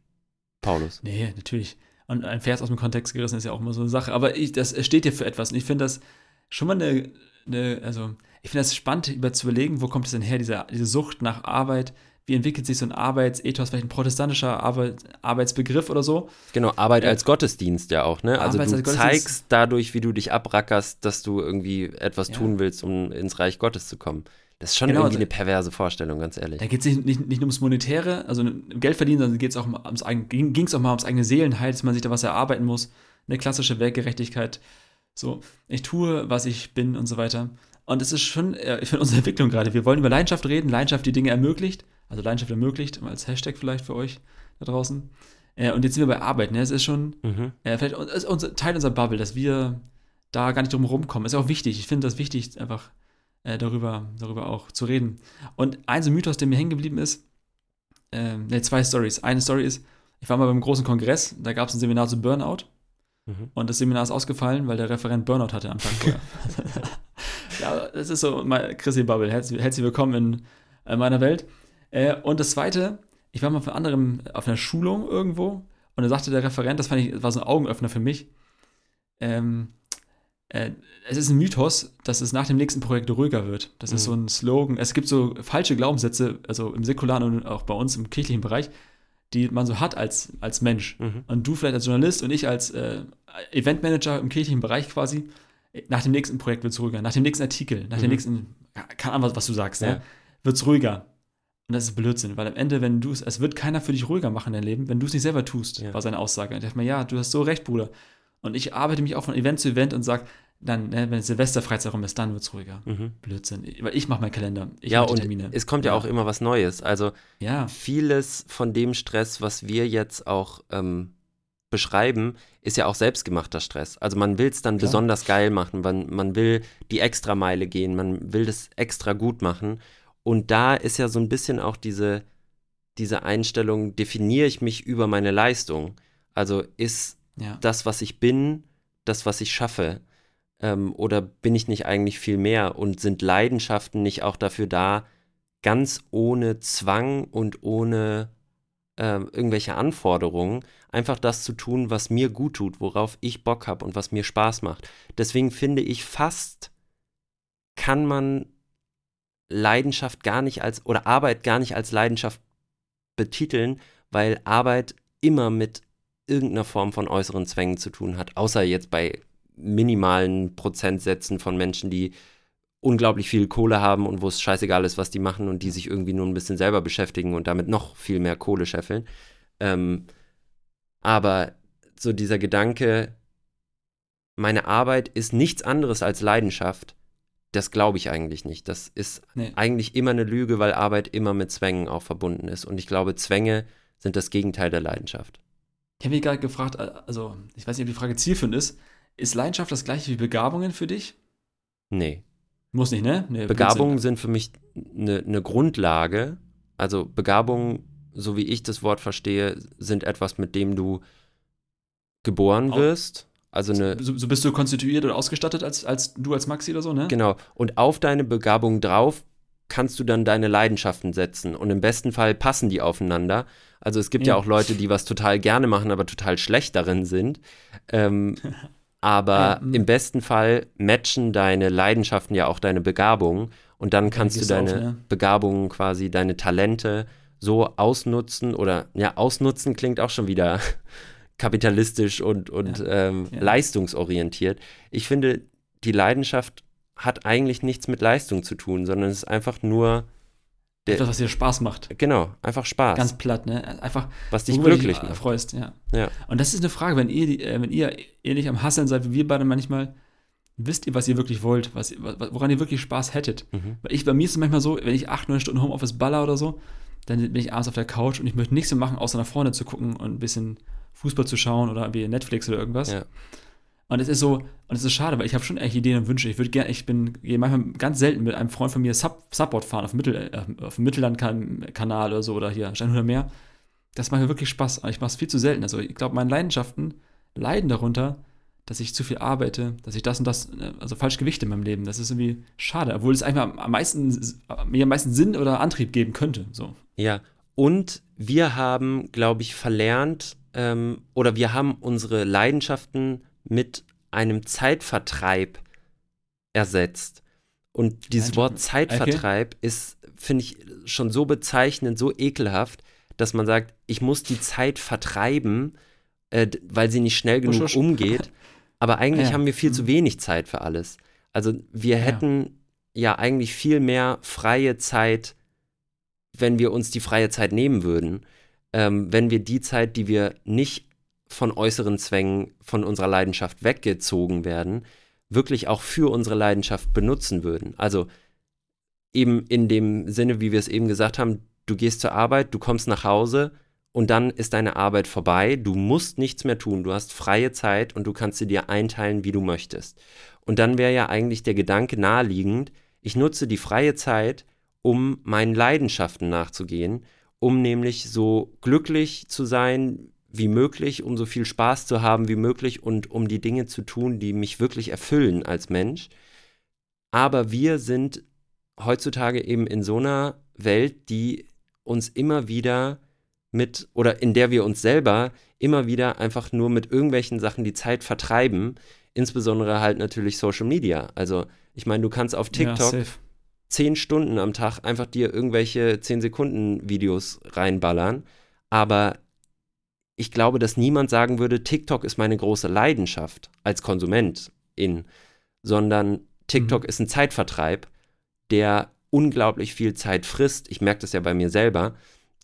Paulus. Nee, natürlich. Und ein Vers aus dem Kontext gerissen ist ja auch immer so eine Sache. Aber ich, das steht dir für etwas. Und ich finde das schon mal eine, eine also ich finde das spannend, über zu überlegen, wo kommt es denn her, diese, diese Sucht nach Arbeit, wie entwickelt sich so ein Arbeitsethos, vielleicht ein protestantischer Arbeit, Arbeitsbegriff oder so. Genau, Arbeit als Gottesdienst ja auch, ne? Also du zeigst dadurch, wie du dich abrackerst, dass du irgendwie etwas ja. tun willst, um ins Reich Gottes zu kommen. Das ist schon genau, irgendwie eine perverse Vorstellung, ganz ehrlich. Da geht es nicht, nicht, nicht, ums Monetäre, also Geld verdienen, sondern geht's auch ums ging es auch mal ums eigene Seelenheil, dass man sich da was erarbeiten muss. Eine klassische Weltgerechtigkeit. So, ich tue, was ich bin und so weiter. Und es ist schon, ich finde unsere Entwicklung gerade. Wir wollen über Leidenschaft reden, Leidenschaft, die Dinge ermöglicht. Also Leidenschaft ermöglicht, als Hashtag vielleicht für euch da draußen. Äh, und jetzt sind wir bei Arbeit, ne? Es ist schon, mhm. äh, vielleicht ist unser, Teil unserer Bubble, dass wir da gar nicht drum rumkommen. Ist auch wichtig. Ich finde das wichtig, einfach äh, darüber, darüber auch zu reden. Und ein so Mythos, der mir hängen geblieben ist, äh, ne, zwei Stories. Eine Story ist, ich war mal beim großen Kongress, da gab es ein Seminar zu Burnout. Mhm. Und das Seminar ist ausgefallen, weil der Referent Burnout hatte am Tag vorher. ja, das ist so mal Chrissy Bubble. Herzlich, herzlich willkommen in, in meiner Welt. Äh, und das zweite, ich war mal von anderem auf einer Schulung irgendwo und da sagte der Referent, das fand ich, das war so ein Augenöffner für mich. Ähm, äh, es ist ein Mythos, dass es nach dem nächsten Projekt ruhiger wird. Das mhm. ist so ein Slogan. Es gibt so falsche Glaubenssätze, also im säkularen und auch bei uns im kirchlichen Bereich, die man so hat als, als Mensch. Mhm. Und du vielleicht als Journalist und ich als äh, Eventmanager im kirchlichen Bereich quasi. Nach dem nächsten Projekt wird es ruhiger. Nach dem nächsten Artikel, nach mhm. dem nächsten, keine Ahnung, was du sagst, ne? ja. ne? wird es ruhiger. Und das ist Blödsinn, weil am Ende, wenn du es, es wird keiner für dich ruhiger machen in deinem Leben, wenn du es nicht selber tust, ja. war seine Aussage. Und ich dachte mir, ja, du hast so recht, Bruder. Und ich arbeite mich auch von Event zu Event und sage, dann, ne, wenn Silvesterfreizeit rum ist, dann wird es ruhiger. Mhm. Blödsinn. Weil ich mache meinen Kalender. Ich ja, und Termine. es kommt ja. ja. auch immer was Neues. Also ja. vieles von dem Stress, was wir jetzt auch ähm, beschreiben, ist ja auch selbstgemachter Stress. Also man will es dann Klar. besonders geil machen, man, man will die Extrameile gehen, man will das extra gut machen. Und da ist ja so ein bisschen auch diese, diese Einstellung, definiere ich mich über meine Leistung. Also ist ja. das, was ich bin, das, was ich schaffe? Ähm, oder bin ich nicht eigentlich viel mehr? Und sind Leidenschaften nicht auch dafür da, ganz ohne Zwang und ohne äh, irgendwelche Anforderungen, einfach das zu tun, was mir gut tut, worauf ich Bock habe und was mir Spaß macht. Deswegen finde ich fast, kann man Leidenschaft gar nicht als oder Arbeit gar nicht als Leidenschaft betiteln, weil Arbeit immer mit irgendeiner Form von äußeren Zwängen zu tun hat, außer jetzt bei minimalen Prozentsätzen von Menschen, die unglaublich viel Kohle haben und wo es scheißegal ist, was die machen und die sich irgendwie nur ein bisschen selber beschäftigen und damit noch viel mehr Kohle scheffeln. Ähm, aber so dieser Gedanke, meine Arbeit ist nichts anderes als Leidenschaft, das glaube ich eigentlich nicht. Das ist nee. eigentlich immer eine Lüge, weil Arbeit immer mit Zwängen auch verbunden ist. Und ich glaube, Zwänge sind das Gegenteil der Leidenschaft. Ich habe mich gerade gefragt, äh, also ich weiß nicht, ob die Frage zielführend ist. Ist Leidenschaft das gleiche wie Begabungen für dich? Nee. Muss nicht, ne? Nee, Begabungen sind für mich eine, eine Grundlage. Also Begabungen, so wie ich das Wort verstehe, sind etwas, mit dem du geboren wirst. Also eine, so, so, bist du konstituiert oder ausgestattet als, als du als Maxi oder so, ne? Genau. Und auf deine Begabung drauf kannst du dann deine Leidenschaften setzen. Und im besten Fall passen die aufeinander. Also es gibt ja, ja auch Leute, die was total gerne machen, aber total schlecht darin sind. Ähm, aber ja, im besten Fall matchen deine Leidenschaften ja auch deine Begabungen. Und dann kannst du deine auf, ne? Begabungen quasi, deine Talente so ausnutzen oder ja, ausnutzen klingt auch schon wieder kapitalistisch und, und. Ähm, leistungsorientiert. Ich finde, die Leidenschaft hat eigentlich nichts mit Leistung zu tun, sondern es ist einfach nur der, etwas, was dir Spaß macht. Genau, einfach Spaß. Ganz platt, ne? Einfach, was dich glücklich dich macht. freust, ja. ja. Und das ist eine Frage, wenn ihr, äh, wenn ihr ähnlich am Hasseln seid wie wir beide manchmal, wisst ihr, was ihr wirklich wollt, was, woran ihr wirklich Spaß hättet? Mhm. Weil ich, bei mir ist es manchmal so, wenn ich acht, neun Stunden Homeoffice baller oder so, dann bin ich abends auf der Couch und ich möchte nichts mehr machen, außer nach vorne zu gucken und ein bisschen Fußball zu schauen oder wie Netflix oder irgendwas. Ja. Und es ist so, und es ist schade, weil ich habe schon echt Ideen und Wünsche. Ich würde gerne, ich bin gehe manchmal ganz selten mit einem Freund von mir Sub, Subboard fahren auf Mittel, äh, auf dem Mittellandkanal oder so oder hier Steinhuder Meer. Das macht mir wirklich Spaß, aber ich mache es viel zu selten. Also ich glaube, meine Leidenschaften leiden darunter, dass ich zu viel arbeite, dass ich das und das, äh, also falsch gewichte in meinem Leben. Das ist irgendwie schade, obwohl es einfach am meisten, mir am meisten Sinn oder Antrieb geben könnte. So. Ja, und wir haben, glaube ich, verlernt, ähm, oder wir haben unsere Leidenschaften mit einem Zeitvertreib ersetzt. Und dieses Wort Zeitvertreib okay. ist, finde ich, schon so bezeichnend, so ekelhaft, dass man sagt, ich muss die Zeit vertreiben, äh, weil sie nicht schnell genug usch, usch. umgeht. Aber eigentlich ja. haben wir viel zu mhm. wenig Zeit für alles. Also wir hätten ja. ja eigentlich viel mehr freie Zeit, wenn wir uns die freie Zeit nehmen würden. Ähm, wenn wir die Zeit, die wir nicht von äußeren Zwängen von unserer Leidenschaft weggezogen werden, wirklich auch für unsere Leidenschaft benutzen würden. Also eben in dem Sinne, wie wir es eben gesagt haben, du gehst zur Arbeit, du kommst nach Hause und dann ist deine Arbeit vorbei, du musst nichts mehr tun, du hast freie Zeit und du kannst sie dir einteilen, wie du möchtest. Und dann wäre ja eigentlich der Gedanke naheliegend, ich nutze die freie Zeit, um meinen Leidenschaften nachzugehen, um nämlich so glücklich zu sein, wie möglich, um so viel Spaß zu haben wie möglich und um die Dinge zu tun, die mich wirklich erfüllen als Mensch. Aber wir sind heutzutage eben in so einer Welt, die uns immer wieder mit oder in der wir uns selber immer wieder einfach nur mit irgendwelchen Sachen die Zeit vertreiben, insbesondere halt natürlich Social Media. Also ich meine, du kannst auf TikTok ja, zehn Stunden am Tag einfach dir irgendwelche zehn Sekunden Videos reinballern, aber ich glaube, dass niemand sagen würde, TikTok ist meine große Leidenschaft als Konsument in, sondern TikTok mhm. ist ein Zeitvertreib, der unglaublich viel Zeit frisst. Ich merke das ja bei mir selber.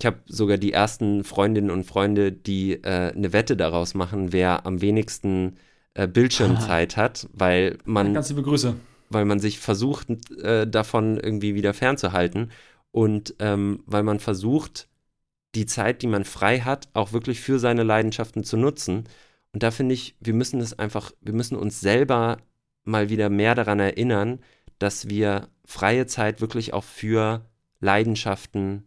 Ich habe sogar die ersten Freundinnen und Freunde, die äh, eine Wette daraus machen, wer am wenigsten äh, Bildschirmzeit hat, weil man. Ganz liebe Grüße. Weil man sich versucht, äh, davon irgendwie wieder fernzuhalten und ähm, weil man versucht, die Zeit, die man frei hat, auch wirklich für seine Leidenschaften zu nutzen. Und da finde ich, wir müssen es einfach, wir müssen uns selber mal wieder mehr daran erinnern, dass wir freie Zeit wirklich auch für Leidenschaften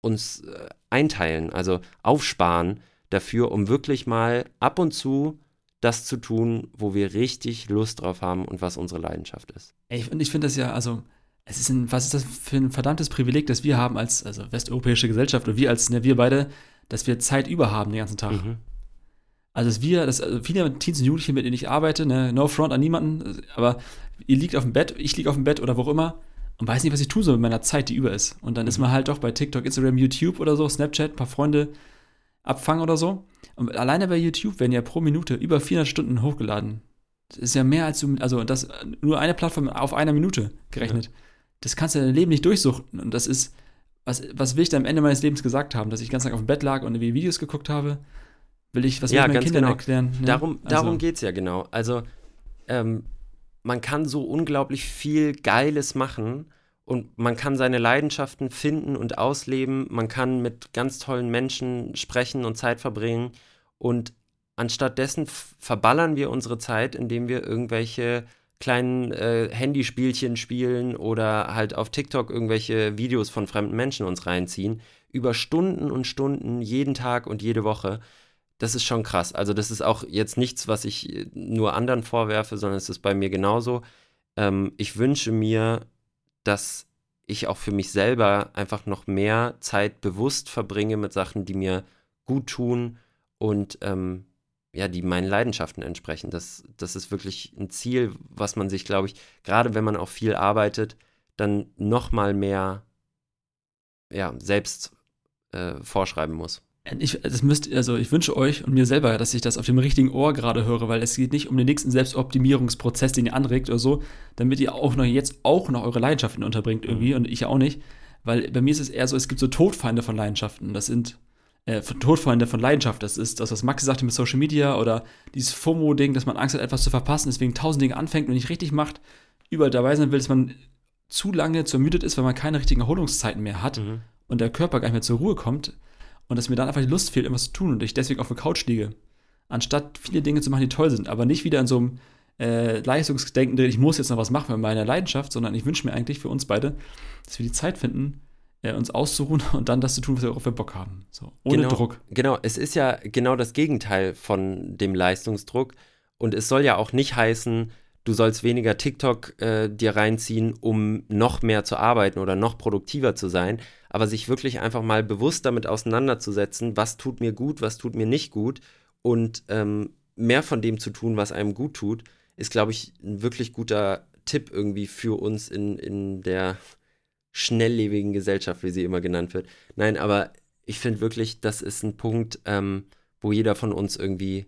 uns äh, einteilen, also aufsparen dafür, um wirklich mal ab und zu das zu tun, wo wir richtig Lust drauf haben und was unsere Leidenschaft ist. Ey, und ich finde das ja, also es ist ein, was ist das für ein verdammtes Privileg, das wir haben als also westeuropäische Gesellschaft oder wir als, ne, wir beide, dass wir Zeit über haben den ganzen Tag. Mhm. Also, dass wir, dass also viele Teens und Jugendliche, mit denen ich arbeite, ne, no front an niemanden, aber ihr liegt auf dem Bett, ich liege auf dem Bett oder wo auch immer und weiß nicht, was ich tun soll mit meiner Zeit, die über ist. Und dann mhm. ist man halt doch bei TikTok, Instagram, YouTube oder so, Snapchat, ein paar Freunde abfangen oder so. Und alleine bei YouTube werden ja pro Minute über 400 Stunden hochgeladen. Das ist ja mehr als du, also das nur eine Plattform auf einer Minute gerechnet. Ja das kannst du dein Leben nicht durchsuchten. Und das ist, was, was will ich da am Ende meines Lebens gesagt haben? Dass ich ganz Tag auf dem Bett lag und irgendwie Videos geguckt habe? Will ich, was will ja, ich meinen Kindern genau. erklären? Ne? Darum, also. darum geht es ja genau. Also, ähm, man kann so unglaublich viel Geiles machen und man kann seine Leidenschaften finden und ausleben. Man kann mit ganz tollen Menschen sprechen und Zeit verbringen. Und anstatt dessen verballern wir unsere Zeit, indem wir irgendwelche kleinen äh, Handyspielchen spielen oder halt auf TikTok irgendwelche Videos von fremden Menschen uns reinziehen, über Stunden und Stunden, jeden Tag und jede Woche. Das ist schon krass. Also das ist auch jetzt nichts, was ich äh, nur anderen vorwerfe, sondern es ist bei mir genauso. Ähm, ich wünsche mir, dass ich auch für mich selber einfach noch mehr Zeit bewusst verbringe mit Sachen, die mir gut tun und ähm, ja, die meinen Leidenschaften entsprechen. Das, das ist wirklich ein Ziel, was man sich, glaube ich, gerade wenn man auch viel arbeitet, dann noch mal mehr ja, selbst äh, vorschreiben muss. Ich, das müsst, also ich wünsche euch und mir selber, dass ich das auf dem richtigen Ohr gerade höre, weil es geht nicht um den nächsten Selbstoptimierungsprozess, den ihr anregt oder so, damit ihr auch noch jetzt auch noch eure Leidenschaften unterbringt irgendwie mhm. und ich auch nicht. Weil bei mir ist es eher so, es gibt so Todfeinde von Leidenschaften. Das sind äh, von Todfeinde von Leidenschaft. Das ist das, was Max sagte mit Social Media oder dieses FOMO-Ding, dass man Angst hat, etwas zu verpassen, deswegen tausend Dinge anfängt und nicht richtig macht, überall dabei sein will, dass man zu lange zu ermüdet ist, weil man keine richtigen Erholungszeiten mehr hat mhm. und der Körper gar nicht mehr zur Ruhe kommt und dass mir dann einfach die Lust fehlt, irgendwas zu tun und ich deswegen auf der Couch liege. Anstatt viele Dinge zu machen, die toll sind, aber nicht wieder in so einem äh, Leistungsdenken, ich muss jetzt noch was machen mit meiner Leidenschaft, sondern ich wünsche mir eigentlich für uns beide, dass wir die Zeit finden, äh, uns auszuruhen und dann das zu tun, was wir Bock haben. So, ohne genau, Druck. Genau, es ist ja genau das Gegenteil von dem Leistungsdruck. Und es soll ja auch nicht heißen, du sollst weniger TikTok äh, dir reinziehen, um noch mehr zu arbeiten oder noch produktiver zu sein, aber sich wirklich einfach mal bewusst damit auseinanderzusetzen, was tut mir gut, was tut mir nicht gut und ähm, mehr von dem zu tun, was einem gut tut, ist, glaube ich, ein wirklich guter Tipp irgendwie für uns in, in der schnelllebigen Gesellschaft, wie sie immer genannt wird. Nein, aber ich finde wirklich, das ist ein Punkt, ähm, wo jeder von uns irgendwie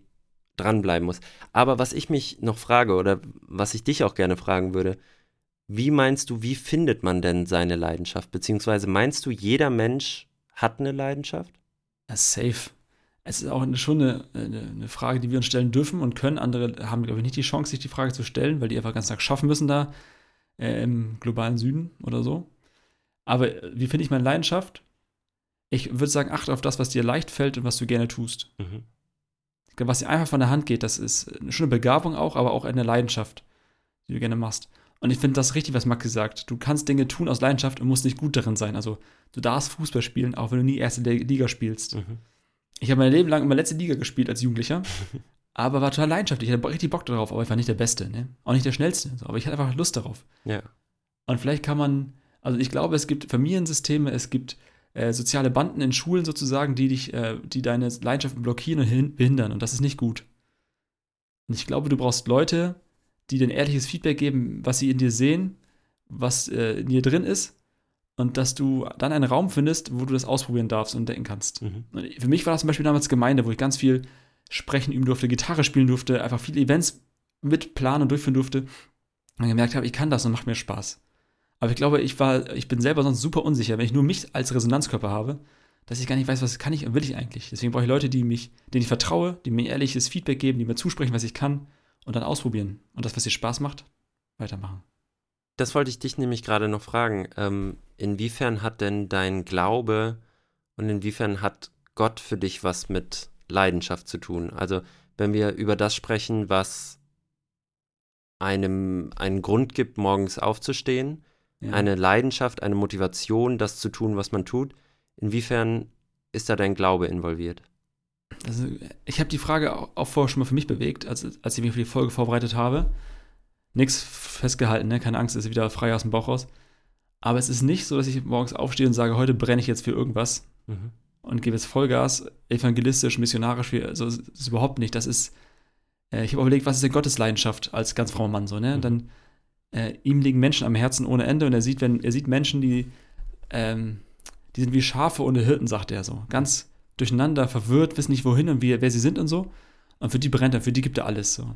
dranbleiben muss. Aber was ich mich noch frage oder was ich dich auch gerne fragen würde, wie meinst du, wie findet man denn seine Leidenschaft? Beziehungsweise meinst du, jeder Mensch hat eine Leidenschaft? Ja, safe. Es ist auch schon eine, eine, eine, Frage, die wir uns stellen dürfen und können. Andere haben, glaube ich, nicht die Chance, sich die Frage zu stellen, weil die einfach ganz Tag schaffen müssen da äh, im globalen Süden oder so. Aber äh, wie finde ich meine Leidenschaft? Ich würde sagen, achte auf das, was dir leicht fällt und was du gerne tust. Mhm was dir einfach von der Hand geht, das ist schon eine Begabung auch, aber auch eine Leidenschaft, die du gerne machst. Und ich finde das richtig, was Max gesagt. Du kannst Dinge tun aus Leidenschaft und musst nicht gut darin sein. Also du darfst Fußball spielen, auch wenn du nie erste Liga spielst. Mhm. Ich habe mein Leben lang immer letzte Liga gespielt als Jugendlicher, aber war total leidenschaftlich. Ich hatte richtig Bock darauf, aber ich war nicht der Beste, ne? Auch nicht der Schnellste. Aber ich hatte einfach Lust darauf. Ja. Und vielleicht kann man, also ich glaube, es gibt Familiensysteme, es gibt äh, soziale Banden in Schulen sozusagen, die dich, äh, die deine Leidenschaften blockieren und behindern. Und das ist nicht gut. Und ich glaube, du brauchst Leute, die dir ein ehrliches Feedback geben, was sie in dir sehen, was äh, in dir drin ist. Und dass du dann einen Raum findest, wo du das ausprobieren darfst und denken kannst. Mhm. für mich war das zum Beispiel damals Gemeinde, wo ich ganz viel sprechen üben durfte, Gitarre spielen durfte, einfach viele Events mitplanen und durchführen durfte. Und gemerkt habe, ich kann das und macht mir Spaß. Aber ich glaube, ich war, ich bin selber sonst super unsicher, wenn ich nur mich als Resonanzkörper habe, dass ich gar nicht weiß, was kann ich und will ich eigentlich. Deswegen brauche ich Leute, die mich, denen ich vertraue, die mir ehrliches Feedback geben, die mir zusprechen, was ich kann und dann ausprobieren. Und das, was dir Spaß macht, weitermachen. Das wollte ich dich nämlich gerade noch fragen. Ähm, inwiefern hat denn dein Glaube und inwiefern hat Gott für dich was mit Leidenschaft zu tun? Also, wenn wir über das sprechen, was einem einen Grund gibt, morgens aufzustehen, ja. eine Leidenschaft, eine Motivation, das zu tun, was man tut. Inwiefern ist da dein Glaube involviert? Also, ich habe die Frage auch vorher schon mal für mich bewegt, als, als ich mich für die Folge vorbereitet habe. Nichts festgehalten, ne? keine Angst, ist wieder frei aus dem Bauch raus. Aber es ist nicht so, dass ich morgens aufstehe und sage, heute brenne ich jetzt für irgendwas mhm. und gebe jetzt Vollgas, evangelistisch, missionarisch, für, also das ist überhaupt nicht. Das ist, äh, ich habe überlegt, was ist denn Gottes Leidenschaft als ganz frommer Mann so, ne? Mhm. Dann äh, ihm liegen Menschen am Herzen ohne Ende und er sieht, wenn er sieht Menschen, die, ähm, die sind wie Schafe ohne Hirten, sagt er so. Ganz durcheinander, verwirrt, wissen nicht wohin und wie, wer sie sind und so. Und für die brennt er, für die gibt er alles so.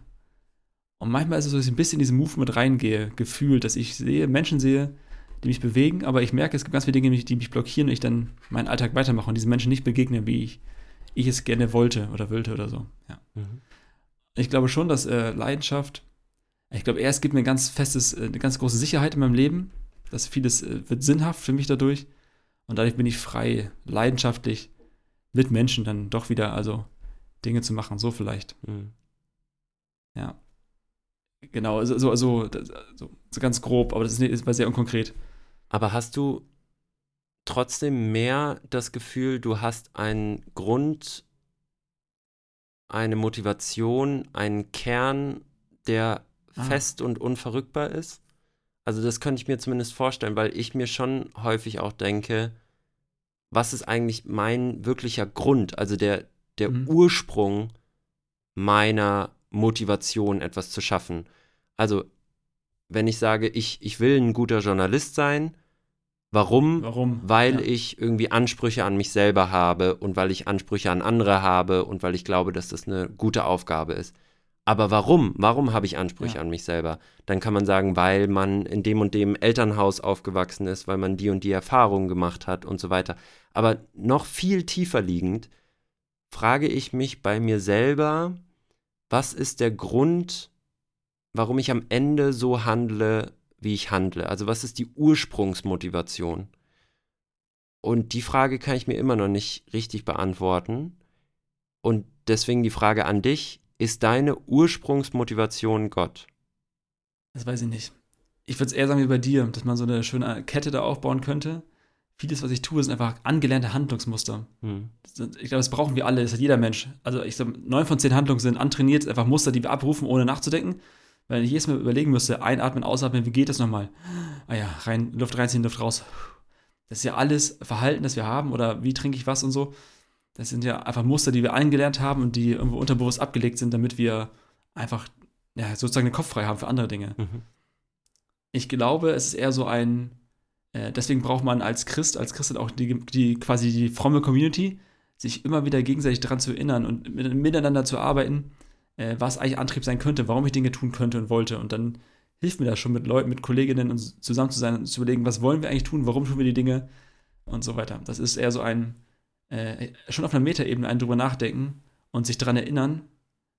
Und manchmal ist es so, dass ich ein bisschen in diesen Move mit reingehe, gefühlt, dass ich sehe, Menschen sehe, die mich bewegen, aber ich merke, es gibt ganz viele Dinge, die mich blockieren und ich dann meinen Alltag weitermache und diesen Menschen nicht begegne, wie ich, ich es gerne wollte oder wollte oder so. Ja. Mhm. Ich glaube schon, dass äh, Leidenschaft ich glaube, erst gibt mir ein ganz festes, äh, eine ganz große Sicherheit in meinem Leben. dass vieles äh, wird sinnhaft für mich dadurch. Und dadurch bin ich frei, leidenschaftlich mit Menschen dann doch wieder, also Dinge zu machen, so vielleicht. Mhm. Ja. Genau, so, so, so, so, ganz grob, aber das ist, war sehr unkonkret. Aber hast du trotzdem mehr das Gefühl, du hast einen Grund, eine Motivation, einen Kern, der ah. fest und unverrückbar ist. Also das könnte ich mir zumindest vorstellen, weil ich mir schon häufig auch denke, was ist eigentlich mein wirklicher Grund, also der, der mhm. Ursprung meiner Motivation, etwas zu schaffen. Also, wenn ich sage, ich, ich will ein guter Journalist sein, warum? Warum? Weil ja. ich irgendwie Ansprüche an mich selber habe und weil ich Ansprüche an andere habe und weil ich glaube, dass das eine gute Aufgabe ist. Aber warum? Warum habe ich Ansprüche ja. an mich selber? Dann kann man sagen, weil man in dem und dem Elternhaus aufgewachsen ist, weil man die und die Erfahrungen gemacht hat und so weiter. Aber noch viel tiefer liegend frage ich mich bei mir selber, was ist der Grund, warum ich am Ende so handle, wie ich handle? Also was ist die Ursprungsmotivation? Und die Frage kann ich mir immer noch nicht richtig beantworten. Und deswegen die Frage an dich, ist deine Ursprungsmotivation Gott? Das weiß ich nicht. Ich würde es eher sagen wie bei dir, dass man so eine schöne Kette da aufbauen könnte. Vieles, was ich tue, sind einfach angelernte Handlungsmuster. Hm. Ich glaube, das brauchen wir alle, das hat jeder Mensch. Also ich sage, neun von zehn Handlungen sind antrainiert, einfach Muster, die wir abrufen, ohne nachzudenken. Weil ich jedes Mal überlegen müsste, einatmen, ausatmen, wie geht das nochmal? Ah ja, rein, Luft reinziehen, Luft raus. Das ist ja alles Verhalten, das wir haben oder wie trinke ich was und so. Das sind ja einfach Muster, die wir eingelernt haben und die irgendwo unterbewusst abgelegt sind, damit wir einfach ja, sozusagen den Kopf frei haben für andere Dinge. Mhm. Ich glaube, es ist eher so ein, äh, deswegen braucht man als Christ, als Christin auch die, die quasi die fromme Community, sich immer wieder gegenseitig daran zu erinnern und mit, miteinander zu arbeiten, äh, was eigentlich Antrieb sein könnte, warum ich Dinge tun könnte und wollte. Und dann hilft mir das schon mit Leuten, mit Kolleginnen und zusammen zu sein und zu überlegen, was wollen wir eigentlich tun, warum tun wir die Dinge und so weiter. Das ist eher so ein, äh, schon auf einer Metaebene ein drüber nachdenken und sich daran erinnern,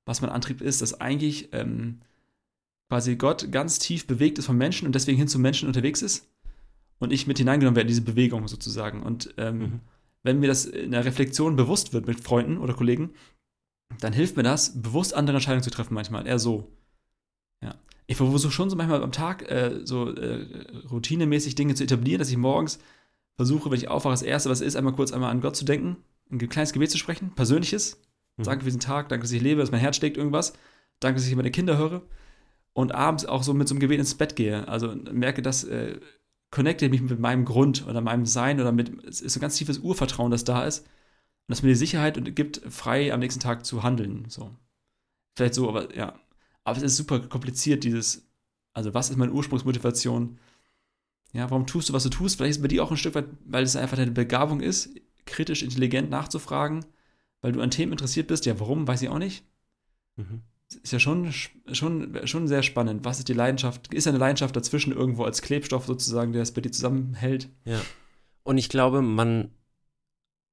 was mein Antrieb ist, dass eigentlich ähm, quasi Gott ganz tief bewegt ist vom Menschen und deswegen hin zum Menschen unterwegs ist und ich mit hineingenommen werde in diese Bewegung sozusagen. Und ähm, mhm. wenn mir das in der Reflexion bewusst wird mit Freunden oder Kollegen, dann hilft mir das, bewusst andere Entscheidungen zu treffen manchmal, eher so. Ja. Ich versuche schon so manchmal am Tag äh, so äh, routinemäßig Dinge zu etablieren, dass ich morgens versuche, wenn ich aufwache, das Erste, was ist, einmal kurz einmal an Gott zu denken, ein kleines Gebet zu sprechen, persönliches. Mhm. Danke für diesen Tag, danke, dass ich lebe, dass mein Herz schlägt irgendwas. Danke, dass ich meine Kinder höre. Und abends auch so mit so einem Gebet ins Bett gehe. Also merke, dass äh, connecte mich mit meinem Grund oder meinem Sein oder mit, es ist so ein ganz tiefes Urvertrauen, das da ist. Und das mir die Sicherheit und gibt, frei am nächsten Tag zu handeln. So. Vielleicht so, aber ja. Aber es ist super kompliziert, dieses, also was ist meine Ursprungsmotivation? Ja, warum tust du, was du tust? Vielleicht ist es bei dir auch ein Stück weit, weil es einfach deine Begabung ist, kritisch, intelligent nachzufragen, weil du an Themen interessiert bist. Ja, warum? Weiß ich auch nicht. Mhm ist ja schon, schon, schon sehr spannend. Was ist die Leidenschaft? Ist eine Leidenschaft dazwischen irgendwo als Klebstoff sozusagen, der es bei dir zusammenhält? Ja. Und ich glaube, man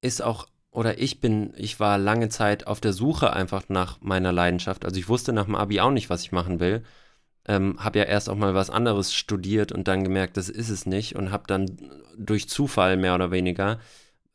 ist auch, oder ich bin, ich war lange Zeit auf der Suche einfach nach meiner Leidenschaft. Also ich wusste nach dem Abi auch nicht, was ich machen will. Ähm, habe ja erst auch mal was anderes studiert und dann gemerkt, das ist es nicht und habe dann durch Zufall mehr oder weniger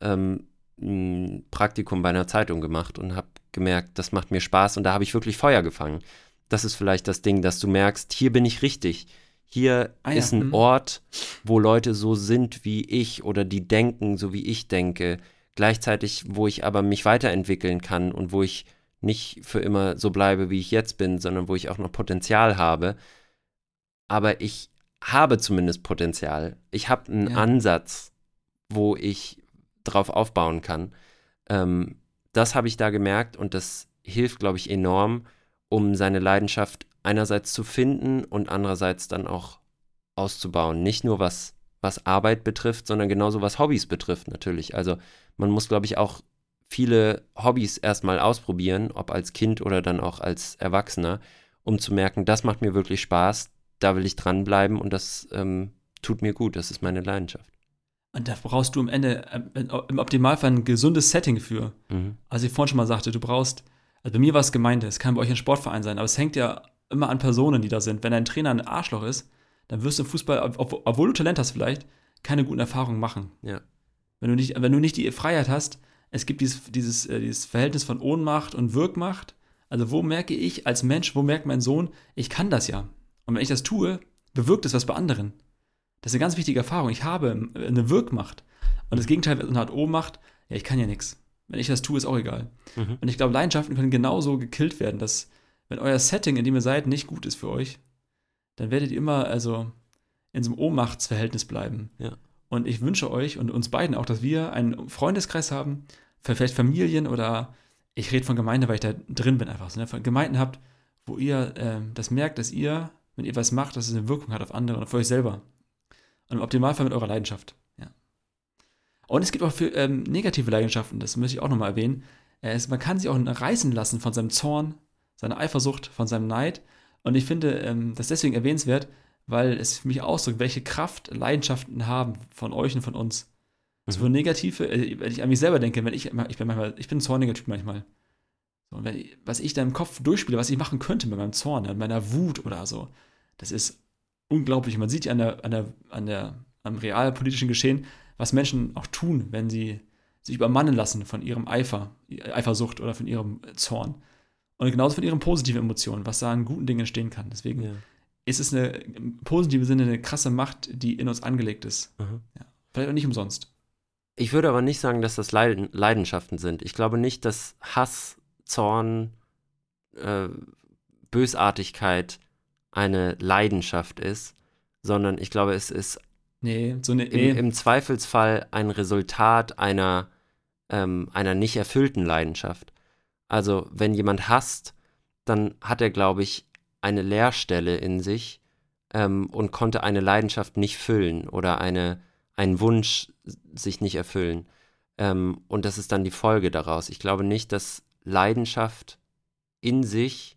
ähm, ein Praktikum bei einer Zeitung gemacht und habe gemerkt, das macht mir Spaß und da habe ich wirklich Feuer gefangen. Das ist vielleicht das Ding, dass du merkst, hier bin ich richtig. Hier ah, ja. ist ein mhm. Ort, wo Leute so sind wie ich oder die denken, so wie ich denke. Gleichzeitig, wo ich aber mich weiterentwickeln kann und wo ich nicht für immer so bleibe, wie ich jetzt bin, sondern wo ich auch noch Potenzial habe. Aber ich habe zumindest Potenzial. Ich habe einen ja. Ansatz, wo ich drauf aufbauen kann. Ähm, das habe ich da gemerkt und das hilft, glaube ich, enorm, um seine Leidenschaft einerseits zu finden und andererseits dann auch auszubauen. Nicht nur was, was Arbeit betrifft, sondern genauso was Hobbys betrifft natürlich. Also man muss, glaube ich, auch viele Hobbys erstmal ausprobieren, ob als Kind oder dann auch als Erwachsener, um zu merken, das macht mir wirklich Spaß, da will ich dranbleiben und das ähm, tut mir gut, das ist meine Leidenschaft. Und da brauchst du am Ende, äh, im Optimalfall ein gesundes Setting für. Mhm. Also ich vorhin schon mal sagte, du brauchst, also bei mir war es Gemeinde, es kann bei euch ein Sportverein sein, aber es hängt ja immer an Personen, die da sind. Wenn dein Trainer ein Arschloch ist, dann wirst du im Fußball, obwohl du Talent hast vielleicht, keine guten Erfahrungen machen. Ja. Wenn du nicht, wenn du nicht die Freiheit hast, es gibt dieses, dieses, äh, dieses Verhältnis von Ohnmacht und Wirkmacht. Also wo merke ich als Mensch, wo merkt mein Sohn, ich kann das ja. Und wenn ich das tue, bewirkt es was bei anderen. Das ist eine ganz wichtige Erfahrung. Ich habe eine Wirkmacht. Und das Gegenteil ist eine Art Ohnmacht. Ja, ich kann ja nichts. Wenn ich das tue, ist auch egal. Mhm. Und ich glaube, Leidenschaften können genauso gekillt werden, dass, wenn euer Setting, in dem ihr seid, nicht gut ist für euch, dann werdet ihr immer also in so einem Ohnmachtsverhältnis bleiben. Ja. Und ich wünsche euch und uns beiden auch, dass wir einen Freundeskreis haben, vielleicht Familien oder ich rede von Gemeinde, weil ich da drin bin einfach. Ne? Von Gemeinden habt, wo ihr äh, das merkt, dass ihr, wenn ihr was macht, dass es eine Wirkung hat auf andere und auf euch selber. Und im Optimalfall mit eurer Leidenschaft. Ja. Und es gibt auch für ähm, negative Leidenschaften, das möchte ich auch nochmal erwähnen. Es, man kann sich auch reißen lassen von seinem Zorn, seiner Eifersucht, von seinem Neid. Und ich finde ähm, das deswegen erwähnenswert, weil es für mich ausdrückt, welche Kraft Leidenschaften haben von euch und von uns. Mhm. So negative, äh, wenn ich an mich selber denke, wenn ich, ich bin manchmal, ich bin ein zorniger Typ manchmal. So, und wenn was ich da im Kopf durchspiele, was ich machen könnte mit meinem Zorn, mit meiner Wut oder so, das ist unglaublich. Man sieht ja an der, an der, an der, am realpolitischen Geschehen, was Menschen auch tun, wenn sie sich übermannen lassen von ihrem Eifer, Eifersucht oder von ihrem Zorn. Und genauso von ihren positiven Emotionen, was da an guten Dingen entstehen kann. Deswegen ja. Ist es eine, im positiven Sinne eine krasse Macht, die in uns angelegt ist. Mhm. Ja. Vielleicht auch nicht umsonst. Ich würde aber nicht sagen, dass das Leiden, Leidenschaften sind. Ich glaube nicht, dass Hass, Zorn, äh, Bösartigkeit eine Leidenschaft ist, sondern ich glaube, es ist Nee, so eine. Nee. im, im Zweifelsfall ein Resultat einer, ähm, einer nicht erfüllten Leidenschaft. Also, wenn jemand hasst, dann hat er, glaube ich, eine Leerstelle in sich ähm, und konnte eine Leidenschaft nicht füllen oder eine, einen Wunsch sich nicht erfüllen. Ähm, und das ist dann die Folge daraus. Ich glaube nicht, dass Leidenschaft in sich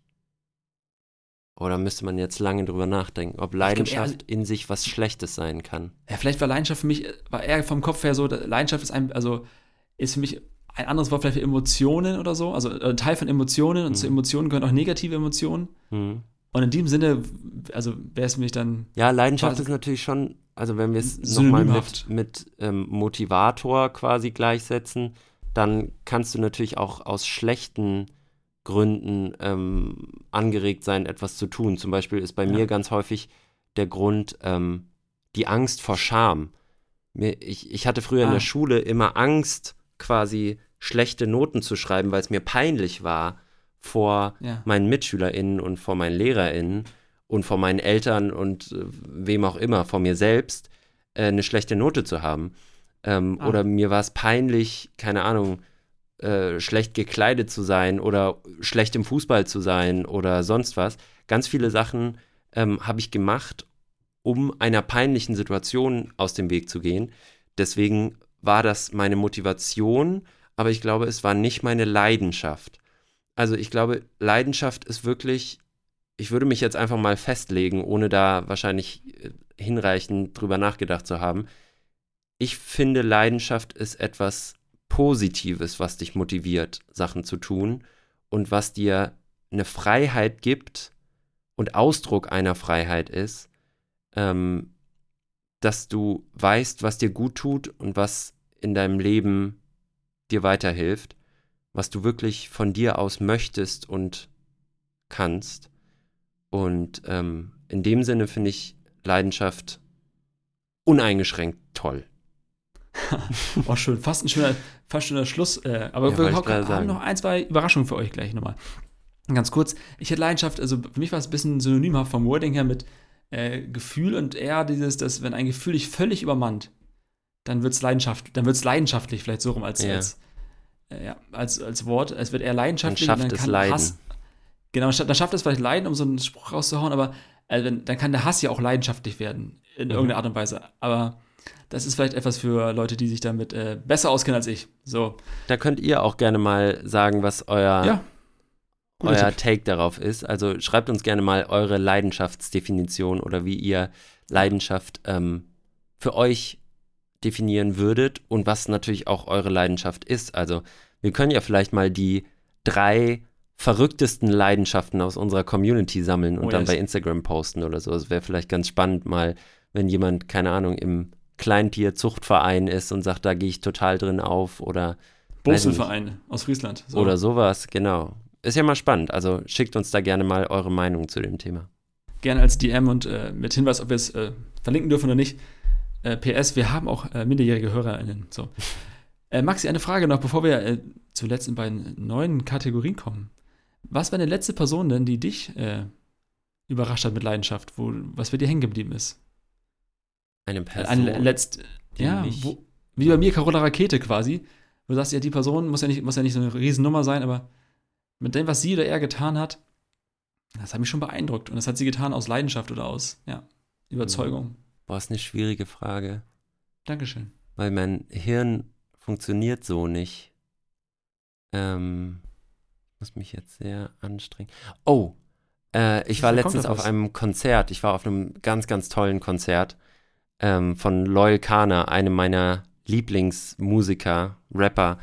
oder müsste man jetzt lange drüber nachdenken, ob Leidenschaft in sich was Schlechtes sein kann? Ja, vielleicht war Leidenschaft für mich, war eher vom Kopf her so, Leidenschaft ist ein, also ist für mich ein anderes Wort vielleicht für Emotionen oder so, also ein Teil von Emotionen und Mhm. zu Emotionen gehören auch negative Emotionen. Hm. Und in diesem Sinne, also wäre es mich dann, Ja, Leidenschaft ist natürlich schon, also wenn wir es nochmal mit, mit ähm, Motivator quasi gleichsetzen, dann kannst du natürlich auch aus schlechten Gründen ähm, angeregt sein, etwas zu tun. Zum Beispiel ist bei Ja. mir ganz häufig der Grund ähm, die Angst vor Scham. Mir, ich, ich hatte früher in Ah. der Schule immer Angst, quasi schlechte Noten zu schreiben, weil es mir peinlich war vor ja. meinen MitschülerInnen und vor meinen LehrerInnen und vor meinen Eltern und äh, wem auch immer, vor mir selbst, äh, eine schlechte Note zu haben. Ähm, Ah. Oder mir war es peinlich, keine Ahnung, äh, schlecht gekleidet zu sein oder schlecht im Fußball zu sein oder sonst was. Ganz viele Sachen ähm, habe ich gemacht, um einer peinlichen Situation aus dem Weg zu gehen. Deswegen war das meine Motivation, aber ich glaube, es war nicht meine Leidenschaft. Also ich glaube, Leidenschaft ist wirklich, ich würde mich jetzt einfach mal festlegen, ohne da wahrscheinlich äh, hinreichend drüber nachgedacht zu haben. Ich finde, Leidenschaft ist etwas Positives, was dich motiviert, Sachen zu tun und was dir eine Freiheit gibt und Ausdruck einer Freiheit ist, ähm, dass du weißt, was dir gut tut und was in deinem Leben dir weiterhilft, was du wirklich von dir aus möchtest und kannst. Und ähm, in dem Sinne finde ich Leidenschaft uneingeschränkt toll. Oh, schön. Fast ein schöner, fast schöner Schluss. Äh, aber Ja, wir haben sagen. noch ein, zwei Überraschungen für euch gleich nochmal. Ganz kurz. Ich hätte Leidenschaft, also für mich war es ein bisschen synonymhaft vom Wording her mit äh, Gefühl und eher dieses, dass wenn ein Gefühl dich völlig übermannt, dann wird es Leidenschaft, dann leidenschaftlich, vielleicht so rum als, Ja. als, ja, als, als Wort. Es wird eher Dann leidenschaftlich. schafft und es kann Leiden. Hass, genau, dann schafft es vielleicht Leiden, um so einen Spruch rauszuhauen, aber äh, wenn, dann kann der Hass ja auch leidenschaftlich werden, in Mhm. irgendeiner Art und Weise. Aber das ist vielleicht etwas für Leute, die sich damit äh, besser auskennen als ich. So, Da könnt ihr auch gerne mal sagen, was euer, ja. Euer Tipp. Take darauf ist. Also schreibt uns gerne mal eure Leidenschaftsdefinition oder wie ihr Leidenschaft ähm, für euch definieren würdet und was natürlich auch eure Leidenschaft ist. Also wir können ja vielleicht mal die drei verrücktesten Leidenschaften aus unserer Community sammeln und Oh, dann bei Instagram posten oder so. Es wäre vielleicht ganz spannend mal, wenn jemand, keine Ahnung, im Kleintierzuchtverein ist und sagt, da gehe ich total drin auf oder Boselverein aus Friesland. So. oder sowas, genau. Ist ja mal spannend. Also schickt uns da gerne mal eure Meinung zu dem Thema. Gerne als DM und äh, mit Hinweis, ob wir es äh, verlinken dürfen oder nicht. Äh, PS, wir haben auch äh, minderjährige HörerInnen. So. Äh, Maxi, eine Frage noch, bevor wir äh, zu letzten beiden neuen Kategorien kommen. Was war eine letzte Person denn, die dich äh, überrascht hat mit Leidenschaft, wo, was bei dir hängen geblieben ist? Eine Person. Eine letzt, die ja, wo, wie bei mir Carola Rakete quasi. Wo du sagst, ja, die Person muss ja nicht, muss ja nicht so eine Riesennummer sein, aber mit dem, was sie oder er getan hat, das hat mich schon beeindruckt. Und das hat sie getan aus Leidenschaft oder aus, ja, Überzeugung. Boah, ist eine schwierige Frage. Dankeschön. Weil mein Hirn funktioniert so nicht. Ähm, ich muss mich jetzt sehr anstrengen. Oh, äh, ich war letztens auf einem Konzert. Ich war auf einem ganz, ganz tollen Konzert ähm, von Loyal Kana, einem meiner Lieblingsmusiker, Rapper.